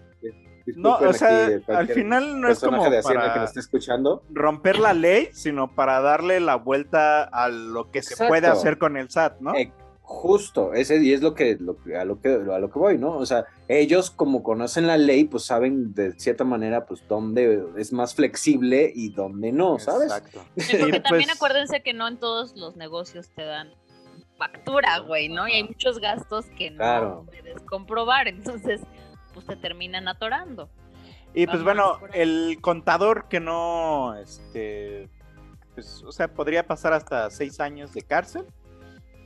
no, o sea, al final no es como para que nos esté escuchando. romper la ley, sino para darle la vuelta a lo que se puede hacer con el SAT, ¿no? Eh, justo, ese y es lo que, a lo que a lo que voy, ¿no? O sea, ellos como conocen la ley, pues saben de cierta manera pues dónde es más flexible y dónde no, ¿sabes? Exacto. *laughs* porque también pues acuérdense que no en todos los negocios te dan factura, güey, ¿no? Y hay muchos gastos que no puedes comprobar, entonces pues te terminan atorando. Y pues bueno, el contador que no, este, pues, o sea, podría pasar hasta seis años de cárcel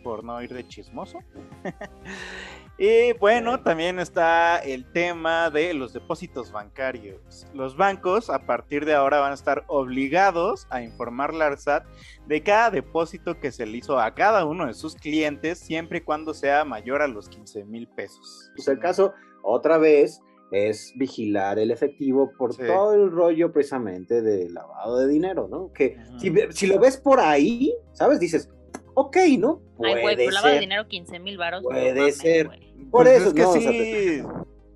por no ir de chismoso. *laughs* y bueno, también está el tema de los depósitos bancarios. Los bancos a partir de ahora van a estar obligados a informar la ARSAT de cada depósito que se le hizo a cada uno de sus clientes, siempre y cuando sea mayor a los 15 mil pesos. Pues el caso otra vez es vigilar el efectivo por todo el rollo precisamente de lavado de dinero, ¿no? Que si, si, lo ves por ahí, ¿sabes? Dices, ok, ¿no? Puede Ay, güey, pero lavado de dinero 15 mil baros. Puede ser. Por pues eso, es que no, sí.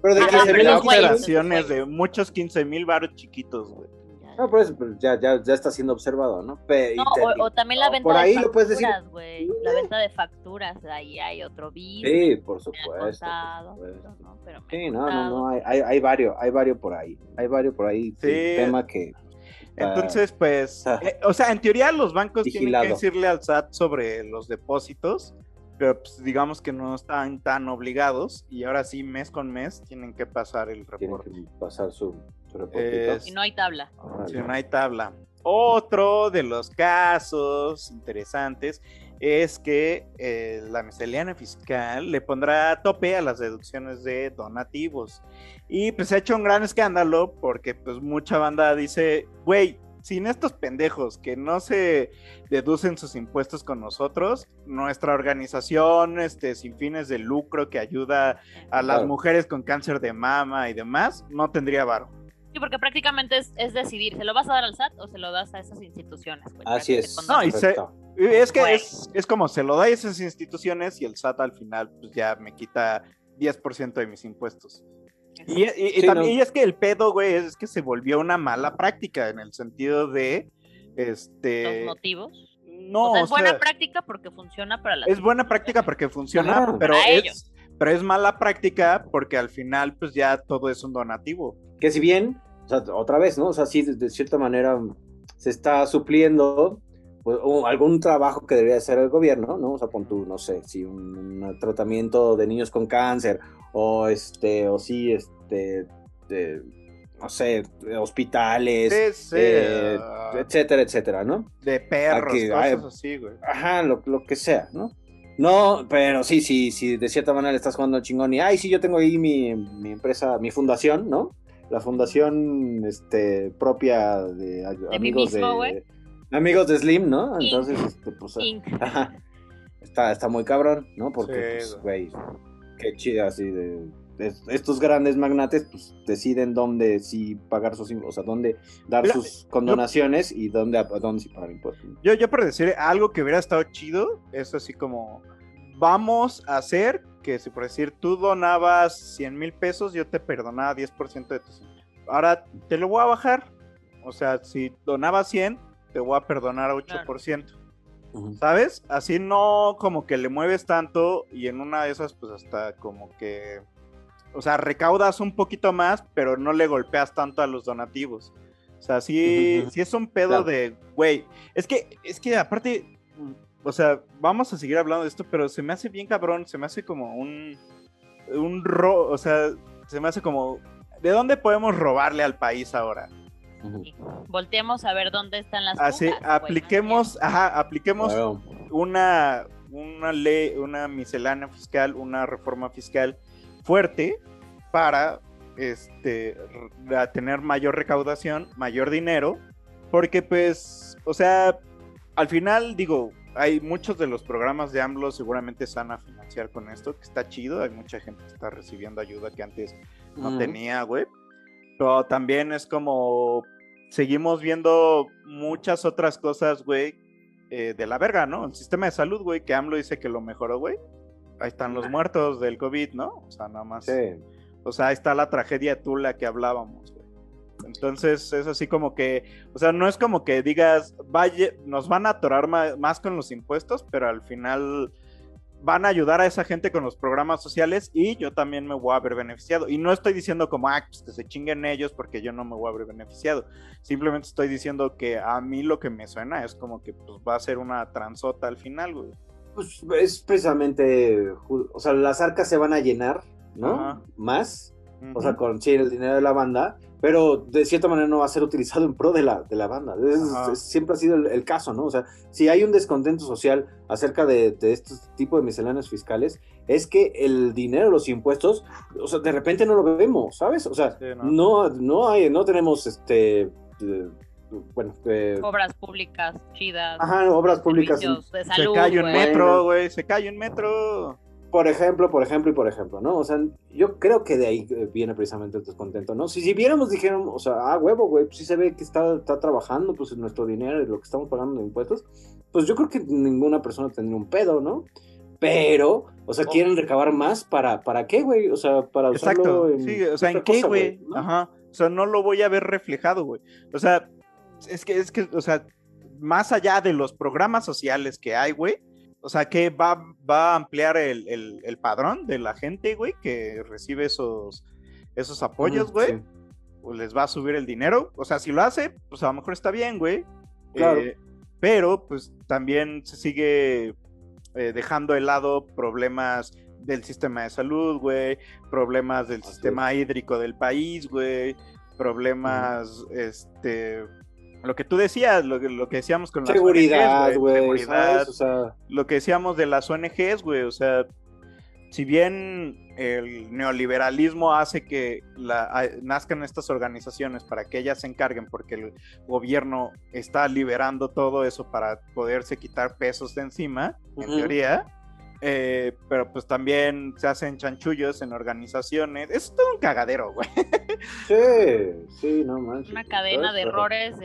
pero de 15 mil operaciones de muchos 15 mil baros chiquitos, güey. No, por eso pues, ya, ya, ya está siendo observado, ¿no? no o, también la venta por ahí de lo puedes decir. güey. La venta de facturas, ahí hay otro virus. Sí, por supuesto. Por supuesto. No, pero sí, no, no, no, hay, hay, hay, varios, hay varios por ahí. Hay varios por ahí. Sí. tema que. Entonces, pues, *laughs* eh, o sea, en teoría los bancos tienen que decirle al SAT sobre los depósitos, pero pues, digamos que no están tan obligados y ahora sí, mes con mes, tienen que pasar el reporte. Tienen que pasar su, y no hay tabla. Si no hay tabla. Otro de los casos interesantes es que eh, la miscelánea fiscal le pondrá tope a las deducciones de donativos. Y pues se ha hecho un gran escándalo porque pues mucha banda dice, güey, sin estos pendejos que no se deducen sus impuestos con nosotros, nuestra organización este, sin fines de lucro que ayuda a las mujeres con cáncer de mama y demás, no tendría varo. Sí, porque prácticamente es, decidir, ¿se lo vas a dar al SAT o se lo das a esas instituciones? Así es. No, y es que es, es, como se lo da a esas instituciones y el SAT al final pues ya me quita 10% de mis impuestos. Y, también, es que el pedo, güey, es, que se volvió una mala práctica en el sentido de, este... ¿Los motivos? No, es buena práctica porque funciona para la... Es buena práctica porque funciona, pero es, pero es mala práctica porque al final pues ya todo es un donativo que si bien, o sea, otra vez, ¿no? O sea, sí, de, cierta manera se está supliendo pues, algún trabajo que debería hacer el gobierno, ¿no? O sea, pon tú, no sé, si un, tratamiento de niños con cáncer o este, o sí, este, no sé, hospitales, eh, etcétera, etcétera, ¿no? De perros, cosas así, güey. Ajá, lo, lo, que sea, ¿no? No, pero sí, sí, sí, de cierta manera le estás jugando al chingón y, ay, sí, yo tengo ahí mi, mi empresa, mi fundación, ¿no? la fundación este, propia de, amigos de amigos de Slim, ¿no? Entonces, este, pues, está, está muy cabrón, ¿no? Porque, pues, güey, qué chida así de, estos grandes magnates, pues deciden dónde sí pagar sus, o sea, dónde dar sus condonaciones y dónde, dónde sí pagar impuestos. Yo, yo por decir algo que hubiera estado chido, es así como, vamos a hacer que si por decir tú donabas 100 mil pesos, yo te perdonaba 10% de tus Ahora te lo voy a bajar. O sea, si donabas 100, te voy a perdonar 8%. ¿Sabes? Así no como que le mueves tanto y en una de esas pues hasta como que... O sea, recaudas un poquito más, pero no le golpeas tanto a los donativos. O sea, sí, es un pedo de, güey, es que, es que aparte, o sea, vamos a seguir hablando de esto, pero se me hace bien cabrón, se me hace como un, un ro, o sea, se me hace como, ¿de dónde podemos robarle al país ahora? Volteemos a ver dónde están las Así, apliquemos, ajá, apliquemos una, una ley, una miscelánea fiscal, una reforma fiscal fuerte para este tener mayor recaudación, mayor dinero, porque pues, o sea, al final digo, hay muchos de los programas de AMLO seguramente están a financiar con esto, que está chido, hay mucha gente que está recibiendo ayuda que antes no tenía, güey. Pero también es como, seguimos viendo muchas otras cosas, güey, eh, de la verga, ¿no? El sistema de salud, güey, que AMLO dice que lo mejoró, güey. Ahí están los muertos del COVID, ¿no? O sea, nada más. Sí. O sea, ahí está la tragedia Tula que hablábamos, güey. Entonces es así como que, o sea, no es como que digas, vaya, nos van a atorar más, con los impuestos, pero al final van a ayudar a esa gente con los programas sociales y yo también me voy a haber beneficiado. Y no estoy diciendo como, ah, pues que se chinguen ellos porque yo no me voy a haber beneficiado. Simplemente estoy diciendo que a mí lo que me suena es como que pues, va a ser una transota al final, güey. Pues es precisamente, o sea, las arcas se van a llenar, ¿no? Más, o sea, con sí, el dinero de la banda, pero de cierta manera no va a ser utilizado en pro de la, de la banda. siempre ha sido el, caso, ¿no? O sea, si hay un descontento social acerca de, de este tipo de misceláneos fiscales, es que el dinero, los impuestos, o sea, de repente no lo vemos, ¿sabes? O sea, no. no. hay, no tenemos este... bueno, obras públicas chidas. Ajá, obras públicas. se cae un metro, güey, se cae un metro. Por ejemplo, por ejemplo y por ejemplo, ¿no? O sea, yo creo que de ahí eh, viene precisamente el descontento, ¿no? Si, si viéramos, dijeron, o sea, ah, huevo, güey, pues sí se ve que está, está trabajando, pues nuestro dinero y lo que estamos pagando de impuestos, pues yo creo que ninguna persona tendría un pedo, ¿no? Pero, o sea, quieren recabar más para, ¿para qué, güey? O sea, para usarlo Exacto, sí, o sea, ¿en qué, güey? Ajá, o sea, no lo voy a ver reflejado, güey. O sea, es que, es que, o sea, más allá de los programas sociales que hay, güey, o sea, que va, va a ampliar el, el, padrón de la gente, güey, que recibe esos, esos apoyos, güey. O les va a subir el dinero. O sea, si lo hace, pues a lo mejor está bien, güey. Claro. Eh, pero, pues también se sigue eh, dejando de lado problemas del sistema de salud, güey, problemas del sistema hídrico del país, güey, problemas, este, lo que tú decías, lo, que decíamos con las seguridad, güey, lo que decíamos de las ONGs, güey, o sea, si bien el neoliberalismo hace que nazcan estas organizaciones para que ellas se encarguen, porque el gobierno está liberando todo eso para poderse quitar pesos de encima, en teoría, eh, pero pues también se hacen chanchullos en organizaciones. Es todo un cagadero, güey. Sí, sí, no manches. Una cadena de errores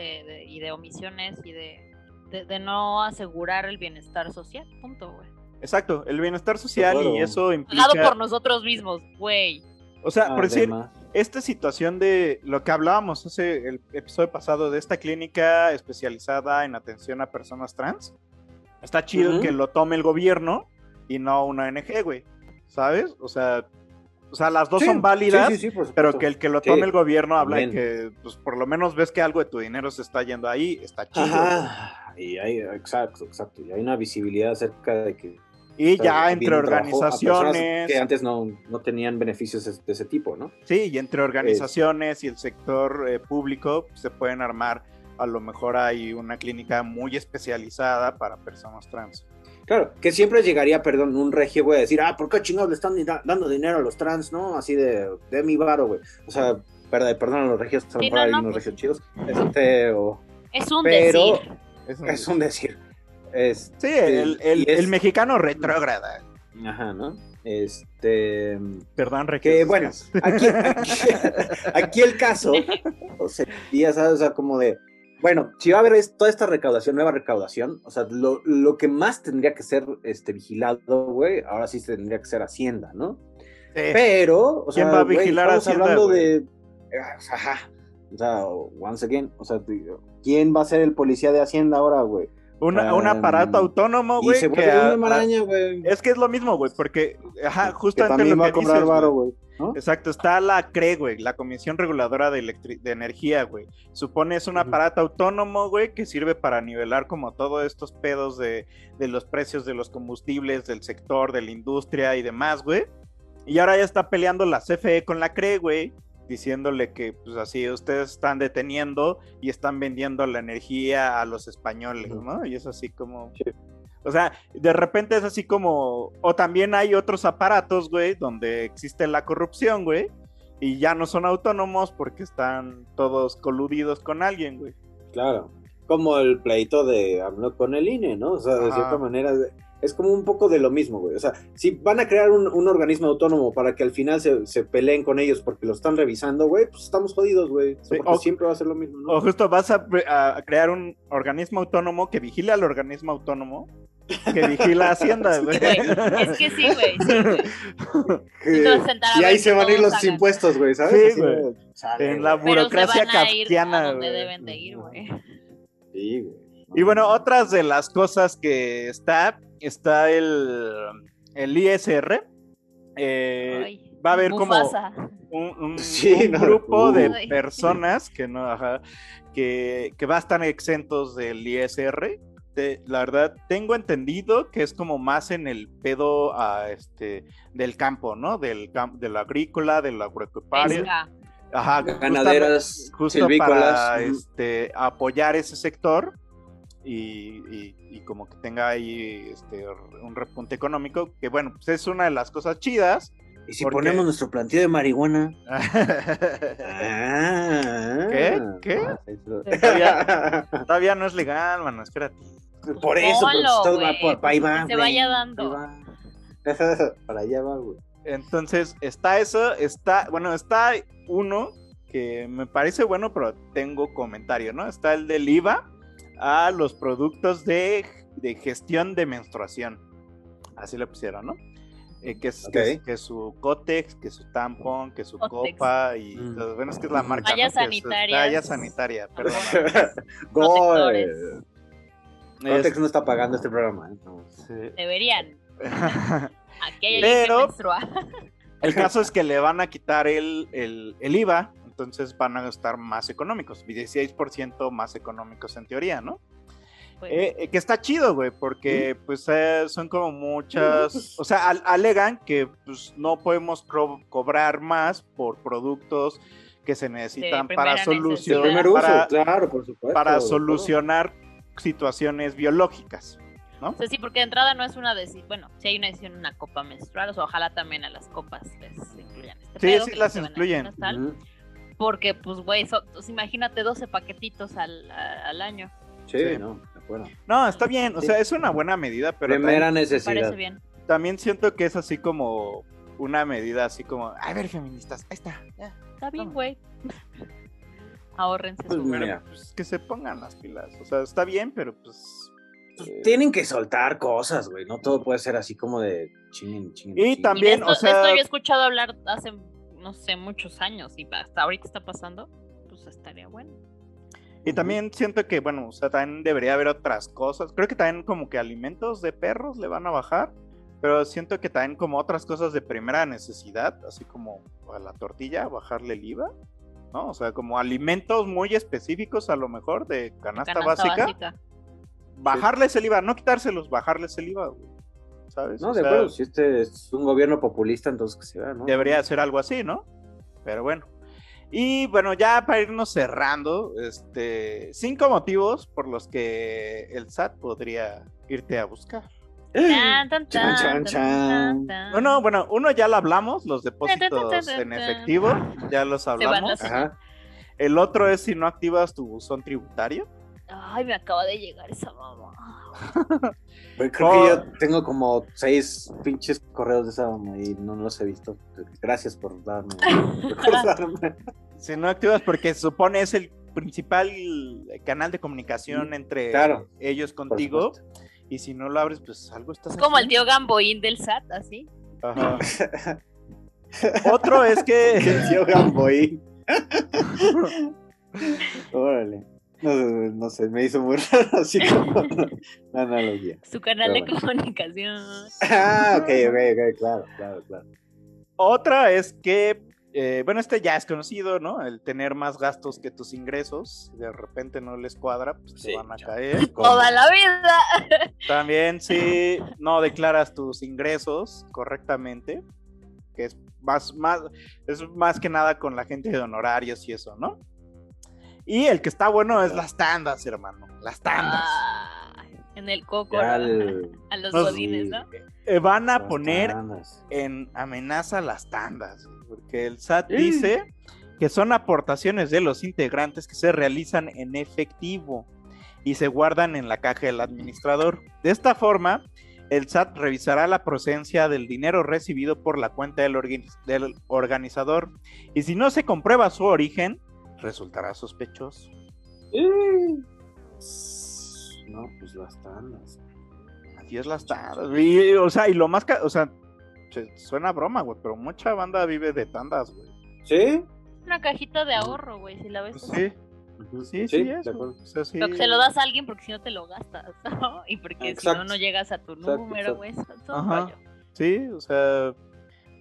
y de omisiones y de, de, no asegurar el bienestar social, punto, güey. Exacto, el bienestar social y eso implica... Pagado por nosotros mismos, güey. O sea, por decir, esta situación de lo que hablábamos hace el episodio pasado de esta clínica especializada en atención a personas trans, está chido que lo tome el gobierno y no una ONG, güey. ¿Sabes? O sea, o sea, las dos son válidas, pero que el que lo tome el gobierno habla de que, pues, por lo menos ves que algo de tu dinero se está yendo ahí, está chido. Y hay, exacto, exacto. Y hay una visibilidad acerca de que. Y ya entre organizaciones. Que antes no, no, tenían beneficios de ese tipo, ¿no? Sí, y entre organizaciones y el sector eh, público se pueden armar. A lo mejor hay una clínica muy especializada para personas trans. Claro, que siempre llegaría, perdón, un regio, güey, a decir, ah, ¿por qué chingados le están dando dinero a los trans, no? Así de, de mi varo, güey. O sea, perdón, perdón a los regios, sí, no, no, unos pues regios chidos. Este, o, es un pero, decir. Es un, decir. sí, el, el, el mexicano retrógrada. Ajá, ¿no? Este. Perdón. Que bueno, aquí, aquí, *laughs* el caso, *laughs* o sea, ya sabes, o sea, como de bueno, si va a haber toda esta recaudación, nueva recaudación, o sea, lo, que más tendría que ser este, vigilado, güey, ahora sí tendría que ser Hacienda, ¿no? Pero, o ¿quién va a vigilar a Hacienda? hablando de. Ajá. O sea, once again, o sea, ¿quién va a ser el policía de Hacienda ahora, güey? un aparato autónomo, güey. Que una. Es que es lo mismo, güey, porque, ajá, justamente lo va a cobrar varo, güey. Exacto, está la CRE, güey, la Comisión Reguladora de, de Energía, güey. Supone es un aparato autónomo, güey, que sirve para nivelar como todos estos pedos de, de, los precios de los combustibles, del sector, de la industria y demás, güey. Y ahora ya está peleando la CFE con la CRE, güey, diciéndole que, pues así, ustedes están deteniendo y están vendiendo la energía a los españoles, ¿no? Y es así como... O sea, de repente es así como, o también hay otros aparatos, güey, donde existe la corrupción, güey, y ya no son autónomos porque están todos coludidos con alguien, güey. Claro, como el pleito de AMLO con el INE, ¿no? O sea, de cierta manera es como un poco de lo mismo, güey. O sea, si van a crear un, organismo autónomo para que al final se, peleen con ellos porque lo están revisando, güey, pues estamos jodidos, güey. porque siempre va a ser lo mismo, ¿no? O justo vas a, a, crear un organismo autónomo que vigile al organismo autónomo que vigila Hacienda, *laughs* güey. es que sí, güey. *laughs* y ahí se van a ir los impuestos, güey, ¿sabes? Sí, güey. En la burocracia kafkiana, güey. deben de ir, güey. Sí, güey. Y bueno, otras de las cosas que está, está el, el ISR. Eh, va a haber como un, *laughs* grupo de personas que no, que, que va a estar exentos del ISR la verdad, tengo entendido que es como más en el pedo a, este, del campo, ¿no? Del de la agrícola, de la agropecuario. Ajá, ganaderas, justo para este, apoyar ese sector y, como que tenga ahí este, un repunte económico, que bueno, pues es una de las cosas chidas. ¿Y si ponemos nuestro planteo de marihuana? *laughs* ¿Qué? ¿Qué? Todavía, *laughs* todavía, no es legal, mano, espérate. Por eso, pero todo va por ahí va. Se vaya dando. Para allá va, güey. Entonces, está eso, está, bueno, está uno que me parece bueno, pero tengo comentario, ¿no? Está el del IVA a los productos de, de gestión de menstruación. Así lo pusieron, ¿no? Eh, que, es, que, su Cotex, que su tampón, que su copa y mm. bueno, es que es la marca. Talla sanitaria. Talla *laughs* sanitaria, perdón. Cotex no está pagando este programa. ¿eh? Deberían. *laughs* Aquí hay Pero el caso es que le van a quitar el, el, el IVA, entonces van a estar más económicos, 16% más económicos en teoría, ¿no? Pues eh, eh, que está chido, güey, porque pues eh, son como muchas, o sea, alegan que pues no podemos cobrar más por productos que se necesitan para solucionar, para, claro, por supuesto, para solucionar situaciones biológicas. ¿no? O sea, sí, porque de entrada no es una decisión, bueno, si hay una decisión, una copa menstrual, o sea, ojalá también a las copas les incluyan este Sí, sí, las incluyen. Porque, pues, güey, pues, imagínate 12 paquetitos al, año. Sí, no, de No, está bien, o sea, es una buena medida, pero. Primera necesidad. Parece bien. También siento que es así como una medida así como, a ver, feministas, ahí está. está bien, güey. Ahorrense pues, pues, que se pongan las pilas. O sea, está bien, pero pues. pues eh, tienen que soltar cosas, güey. No todo puede ser así como de ching, ching. Y también, o sea. Esto yo he escuchado hablar hace no sé, muchos años y hasta ahorita está pasando, pues estaría bueno. Y también siento que, bueno, o sea, también debería haber otras cosas. Creo que también como que alimentos de perros le van a bajar, pero siento que también como otras cosas de primera necesidad, así como a la tortilla, bajarle el IVA, ¿no? O sea, como alimentos muy específicos a lo mejor de canasta, básica, Bajarles el IVA, no quitárselos, bajarles el IVA, no, de acuerdo, si este es un gobierno populista, entonces que se vea, ¿no? Debería ser algo así, ¿no? Pero bueno. Y bueno, ya para irnos cerrando, este, cinco motivos por los que el SAT podría irte a buscar. No, no, bueno, uno ya lo hablamos, los depósitos en efectivo, ya los hablamos. El otro es si no activas tu buzón tributario. Ay, me acaba de llegar esa mamá. *laughs* creo que yo tengo como seis pinches correos de esa mamá y no los he visto. Gracias por darme. *laughs* si no activas, porque supone es el principal canal de comunicación entre ellos contigo. Y si no lo abres, pues algo estás. Es como el tío Gamboín del SAT, así. *laughs* Otro es que. *laughs* el tío Gamboín. *laughs* Órale. No, sé, me hizo muy raro así como la analogía. Su canal de comunicación. Ah, ok, ok, ok, claro, claro, claro. Otra es que, eh, bueno, este ya es conocido, ¿no? El tener más gastos que tus ingresos, de repente no les cuadra, pues te van a caer. *laughs* Toda la vida. *laughs* También si no declaras tus ingresos correctamente, que es más, más, es más que nada con la gente de honorarios y eso, ¿no? Y el que está bueno es las tandas, hermano. Las tandas. En el coco, *laughs* a los godines, ¿no? Eh, van a poner en amenaza las tandas, porque el SAT dice que son aportaciones de los integrantes que se realizan en efectivo y se guardan en la caja del administrador. De esta forma, el SAT revisará la procedencia del dinero recibido por la cuenta del, del organizador y si no se comprueba su origen, resultará sospechoso. No, pues las tandas. Así es las tandas. o sea, y lo más, o sea, suena broma, güey, pero mucha banda vive de tandas, güey. ¿Sí? Una cajita de ahorro, güey, si la ves. Sí. Sí, sí, eso. O sea, sí. se lo das a alguien porque si no te lo gastas, *laughs* ¿no? Y porque si no, no llegas a tu número, güey. Sí, o sea,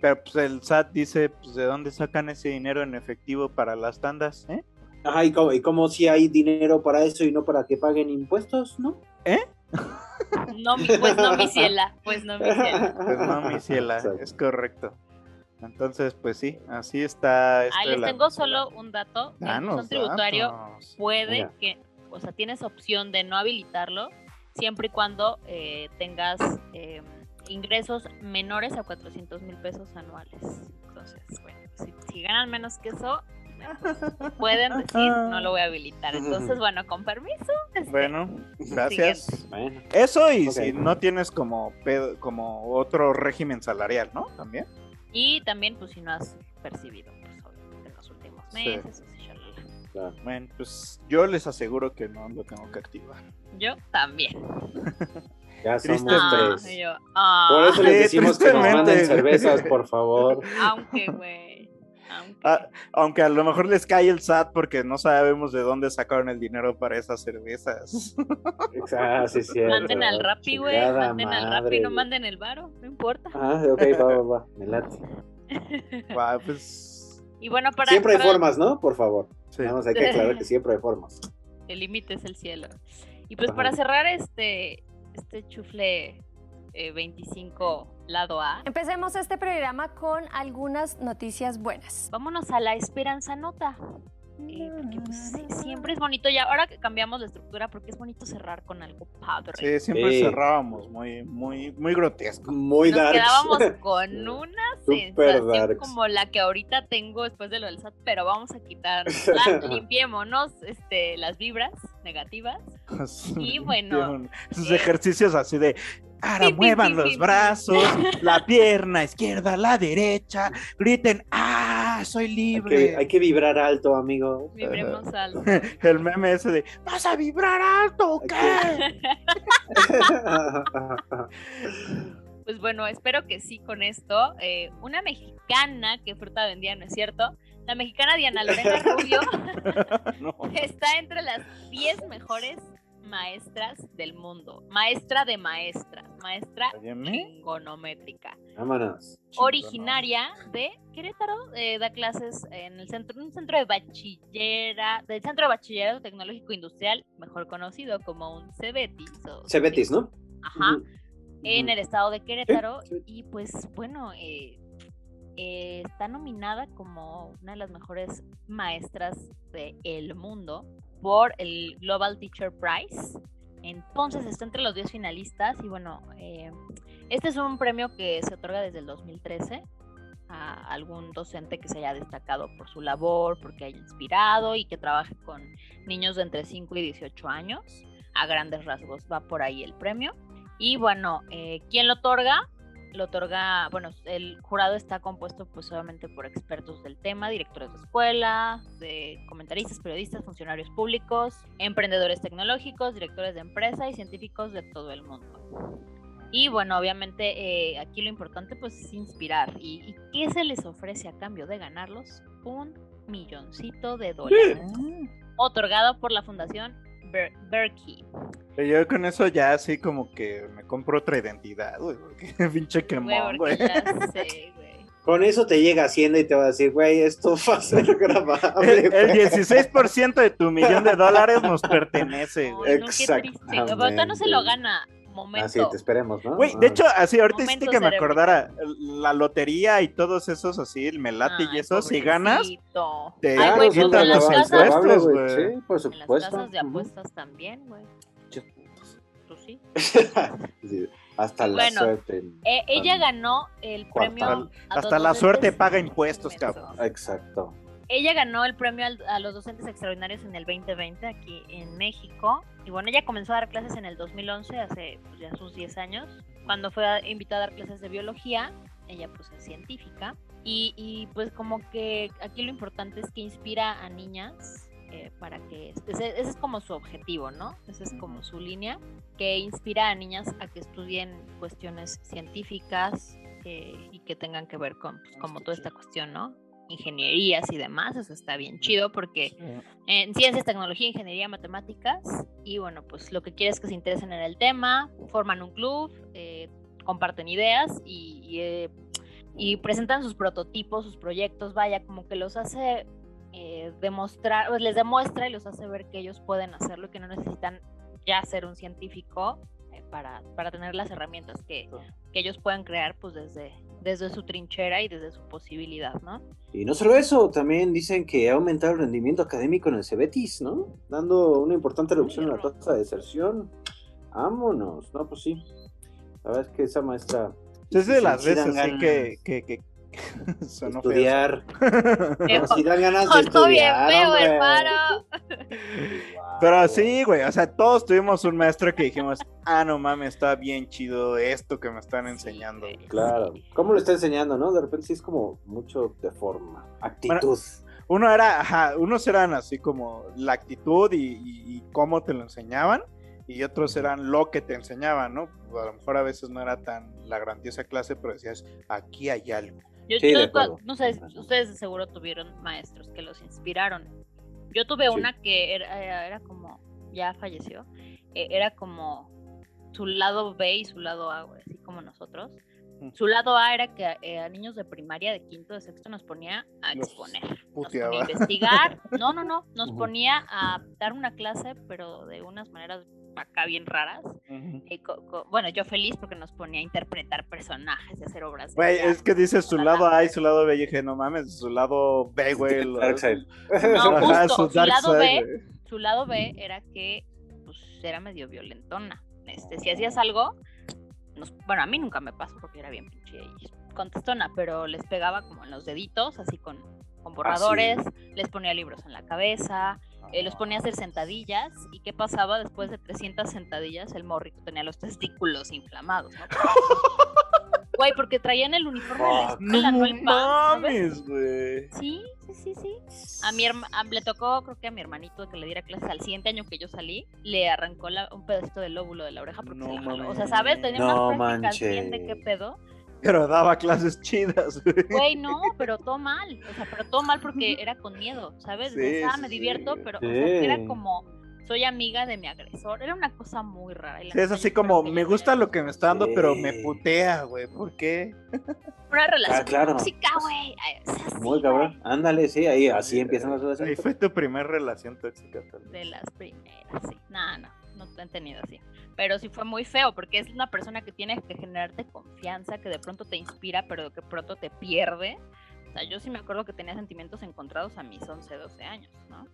pero pues el SAT dice, pues de dónde sacan ese dinero en efectivo para las tandas, ¿eh? Ajá, y como, si hay dinero para eso y no para que paguen impuestos, ¿no? ¿Eh? No, pues no, mi ciela, pues no, mi ciela. Pues no, mi ciela, es correcto. Entonces, pues sí, así está. Ahí les tengo solo un dato. un tributario puede que, o sea, tienes opción de no habilitarlo siempre y cuando eh, tengas eh, ingresos menores a 400 mil pesos anuales. Entonces, bueno, si, ganan menos que eso, *laughs* pueden decir, no lo voy a habilitar. Entonces, bueno, con permiso. Este, bueno, gracias. Eso y si no tienes como como otro régimen salarial, ¿no? También. Y también, pues si no has percibido, pues, en los últimos meses. Bueno, pues yo les aseguro que no lo tengo que activar. Yo también. Ya somos tres. Ah. Por eso les decimos que nos manden cervezas, por favor. Aunque, güey. Ah, aunque... a lo mejor les cae el SAT porque no sabemos de dónde sacaron el dinero para esas cervezas. Exacto, sí, Manden al Rappi, güey. Manden al Rappi, no manden el varo, no importa. Ah, ok, va, va, va. Me late. *laughs* pues. Y bueno, para. Siempre hay formas, ¿no? Por favor. Sí. Vamos, hay que aclarar que siempre hay formas. El límite es el cielo. Y pues para cerrar este, este chufle 25 eh, lado A. Empecemos este programa con algunas noticias buenas. Vámonos a la esperanza nota. Eh, porque pues, siempre es bonito ya, ahora que cambiamos la estructura, porque es bonito cerrar con algo padre. Sí, siempre cerrábamos muy, muy, muy grotesco. Muy Nos quedábamos *laughs* con una sensación como la que ahorita tengo después de lo del SAT, pero vamos a quitar, *laughs* limpiémonos este, las vibras negativas. *laughs* y bueno. Esos eh, ejercicios así de Ahora *laughs* muevan los brazos, *laughs* la pierna izquierda, la derecha, griten, ¡ah! Soy libre. Hay que, vibrar alto, amigo. Vibremos *laughs* alto. El meme ese de, ¿vas a vibrar alto o qué? pues bueno, espero que sí con esto. Eh, una mexicana que fruta vendía, ¿no es cierto? La mexicana Diana Lorena Rubio está entre las 10 mejores maestras del mundo. Maestra de maestras. Maestra chingonométrica. Vámonos. Originaria de Querétaro, eh, da clases en el centro, un centro de bachillera, del Centro de Bachillerato Tecnológico Industrial, mejor conocido como un CEBETIS. CEBETIS, ¿no? Ajá. En el estado de Querétaro. Y pues bueno, eh, eh, está nominada como una de las mejores maestras del mundo por el Global Teacher Prize. Entonces está entre los 10 finalistas y bueno, eh, este es un premio que se otorga desde el 2013 a algún docente que se haya destacado por su labor, porque haya inspirado y que trabaje con niños de entre 5 y 18 años. A grandes rasgos va por ahí el premio. Y bueno, eh, ¿quién lo otorga? Lo otorga, bueno, el jurado está compuesto pues obviamente por expertos del tema, directores de escuela, de comentaristas, periodistas, funcionarios públicos, emprendedores tecnológicos, directores de empresa y científicos de todo el mundo. Y bueno, obviamente eh, aquí lo importante pues es inspirar. ¿Y, qué se les ofrece a cambio de ganarlos? Un milloncito de dólares. Otorgado por la Fundación Berkey. Yo con eso ya así como que me compro otra identidad, güey, porque *laughs* pinche quemón, *laughs* güey. Con eso te llega Hacienda y te va a decir, güey, esto *laughs* va a ser grabable. El, 16% de tu millón de dólares nos pertenece, güey. No, qué triste. no se lo gana momento. Así te esperemos, ¿no? Güey, de hecho, así ahorita hiciste que me acordara, la lotería y todos esos así, el melate y eso, si ganas, te Ay, quitan los impuestos, güey. Sí, por supuesto. En las casas de apuestas también, güey. Tú *laughs* sí. Hasta la suerte. Eh, ella ganó el premio. Hasta la suerte paga impuestos, cabrón. Exacto. Ella ganó el premio a los docentes extraordinarios en el 2020 aquí en México. Y bueno, ella comenzó a dar clases en el 2011, hace pues, ya sus 10 años. Cuando fue invitada a dar clases de biología, ella pues es científica. Y, pues como que aquí lo importante es que inspira a niñas eh, para que ese, es como su objetivo, ¿no? Esa es como su línea, que inspira a niñas a que estudien cuestiones científicas eh, y que tengan que ver con pues, como toda esta cuestión, ¿no? Ingenierías y demás, eso está bien chido porque en ciencias, tecnología, ingeniería, matemáticas y bueno, pues lo que quieres es que se interesen en el tema, forman un club, eh, comparten ideas y, eh, y, presentan sus prototipos, sus proyectos, vaya, como que los hace eh, demostrar, pues les demuestra y los hace ver que ellos pueden hacerlo y que no necesitan ya ser un científico para, para, tener las herramientas que, que ellos puedan crear pues desde, desde su trinchera y desde su posibilidad, ¿no? Y no solo eso, también dicen que ha aumentado el rendimiento académico en el Cebetis, ¿no? Dando una importante reducción en la tasa de deserción. Vámonos, no, pues sí. La verdad es que esa maestra... Es de las veces así que, que, *laughs* estudiar. si dan ganas de estudiar. Bien feo, hermano. *laughs* Pero sí, güey, o sea, todos tuvimos un maestro que dijimos, *laughs* ah, no mames, está bien chido esto que me están enseñando. claro. ¿Cómo lo está enseñando, no? De repente sí es como mucho de forma, actitud. uno era, ajá, unos eran así como la actitud y, cómo te lo enseñaban y otros eran lo que te enseñaban, ¿no? A lo mejor a veces no era tan la grandiosa clase, pero decías, aquí hay algo. Yo, no sé, ustedes seguro tuvieron maestros que los inspiraron. Yo tuve una que era, era, como, ya falleció, eh, era como su lado B y su lado A, así como nosotros. Su lado A era que eh, a niños de primaria, de quinto, de sexto, nos ponía a exponer, nos ponía a investigar. *laughs* No, no, no, nos ponía a dar una clase, pero de unas maneras acá bien raras. Eh, bueno, yo feliz porque nos ponía a interpretar personajes y hacer obras. Güey, es que dice su lado A y su lado B. Y dije, no mames, su lado B, güey. No, *laughs* justo, su, lado B, su lado B era que pues, era medio violentona. Este, si hacías algo, bueno, a mí nunca me pasó porque era bien pinche y contestona, pero les pegaba como en los deditos, así con, con ah, borradores, les ponía libros en la cabeza, eh, los ponía a hacer sentadillas y qué pasaba después de 300 sentadillas el morrito tenía los testículos inflamados, ¿no? *laughs* Güey, porque traían el uniforme de la escuela, no, el mames, güey. Sí, sí, sí, sí. A mi le tocó, creo que a mi hermanito que le diera clases al siguiente año que yo salí, le arrancó un pedacito del lóbulo de la oreja porque se la O sea, ¿sabes? Tenía unas prácticas bien de qué pedo. Pero daba clases chidas, güey. Güey, no, pero todo mal. O sea, pero todo mal porque *laughs* era con miedo, ¿sabes? ah, me divierto, pero o sea, era como soy amiga de mi agresor. Era una cosa muy rara. Sí, es así como, me gusta lo que me está dando, pero me putea, güey. ¿Por qué? *laughs* Una relación ah, claro. tóxica, güey. Muy cabrón. Ándale, sí, ahí así empiezan las relaciones. Ahí fue tu primera relación tóxica. De las primeras, sí. No, no, no te han tenido así pero sí fue muy feo porque es una persona que tiene que generarte confianza, que de pronto te inspira, pero que pronto te pierde. O sea, yo sí me acuerdo que tenía sentimientos encontrados a mis 11, 12 años, ¿no?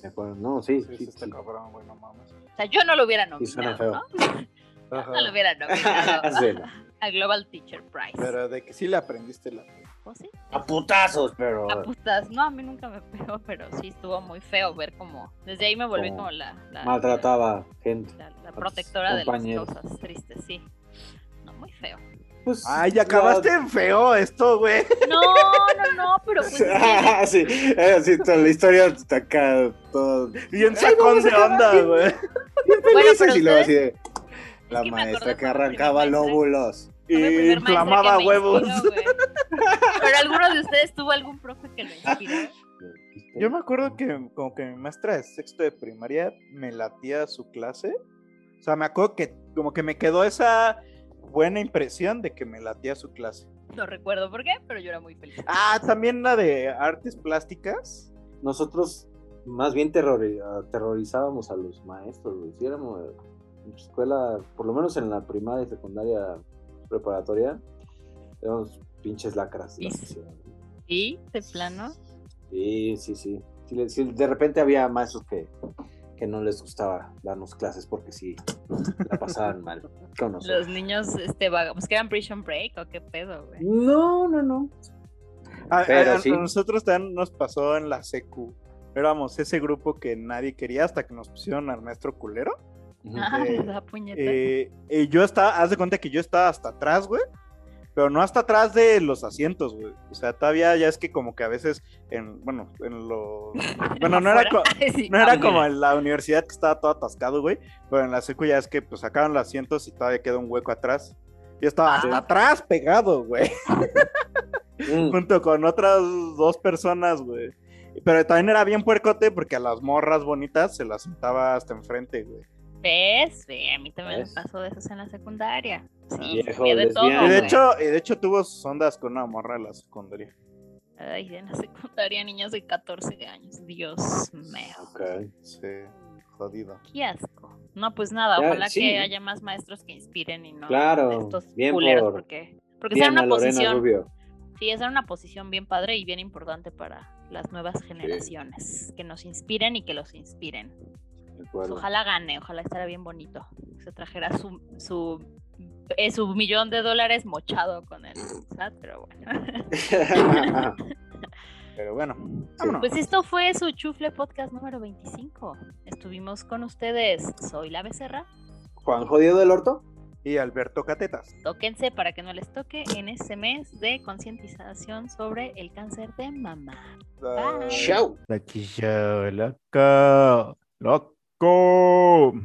De acuerdo, no, sí, sí, sí, sí. Cabrón, güey, no mames. O sea, yo no lo hubiera nominado, ¿no? *laughs* no lo hubiera nominado *laughs* a Global Teacher Prize. Pero de que sí le aprendiste la a putazos, pero. A putas. No, a mí nunca me pegó, pero sí estuvo muy feo ver cómo. Desde ahí me volví como, la, Maltrataba gente. La, protectora de las cosas tristes, sí. No, muy feo. Pues, Ay, ya acabaste en feo esto, güey. No, no, no, pero pues. *laughs* ah, sí, así toda la historia está acá todo. Bien sacón de onda, güey. Bien felices y luego así de. La maestra que arrancaba lóbulos. Y inflamaba huevos. Pero alguno de ustedes tuvo algún profe que lo inspiró. Yo me acuerdo que como que mi maestra de sexto de primaria me latía su clase. O sea, me acuerdo que como que me quedó esa buena impresión de que me latía su clase. No recuerdo por qué, pero yo era muy feliz. Ah, también la de artes plásticas. Nosotros más bien terrorizábamos a los maestros, güey. Si éramos en escuela, por lo menos en la primaria y secundaria preparatoria, éramos pinches lacras. ¿Y? ¿De plano? Sí, sí, sí. de repente había maestros que, que no les gustaba darnos clases porque sí, la pasaban mal *laughs* Los niños, este, pues que eran prison break o qué pedo, güey. No, no, no. A, Pero sí. nosotros también nos pasó en la secu. Éramos ese grupo que nadie quería hasta que nos pusieron al maestro culero. Ah, *laughs* la puñeta. Eh, eh, yo estaba, haz de cuenta que yo estaba hasta atrás, güey pero no hasta atrás de los asientos, güey. O sea, todavía ya es que como que a veces, en, bueno, en lo... *laughs* Bueno, no era, *laughs* no era como en la universidad que estaba todo atascado, güey, pero en la secu ya es que pues sacaron los asientos y todavía queda un hueco atrás. Yo estaba hasta ah. atrás pegado, güey. *laughs* Mm. Junto con otras dos personas, güey. Pero también era bien puercote porque a las morras bonitas se las sentaba hasta enfrente, güey. ¿Ves? a mí también me pasó de eso en la secundaria. Sí, de todo. Y de, hecho, de hecho tuvo sondas con una morra en la secundaria. Ay, en la secundaria, niños de 14 años. Dios mío. Ok, sí, jodido. Qué asco. No, pues nada, ojalá que haya más maestros que inspiren y no claro, estos bien culeros, porque, porque es una posición. Sí, esa una posición bien padre y bien importante para las nuevas generaciones. Que nos inspiren y que los inspiren. Ojalá gane, ojalá estará bien bonito. Se trajera su, su es su millón de dólares mochado con el SAT, pero bueno. *laughs* pero bueno, Pues esto fue su Chufle Podcast número 25. Estuvimos con ustedes. Soy la Becerra. Juan Jodido del Orto. Y Alberto Catetas. Tóquense para que no les toque en este mes de concientización sobre el cáncer de mama. Chao. loco. Loco. go.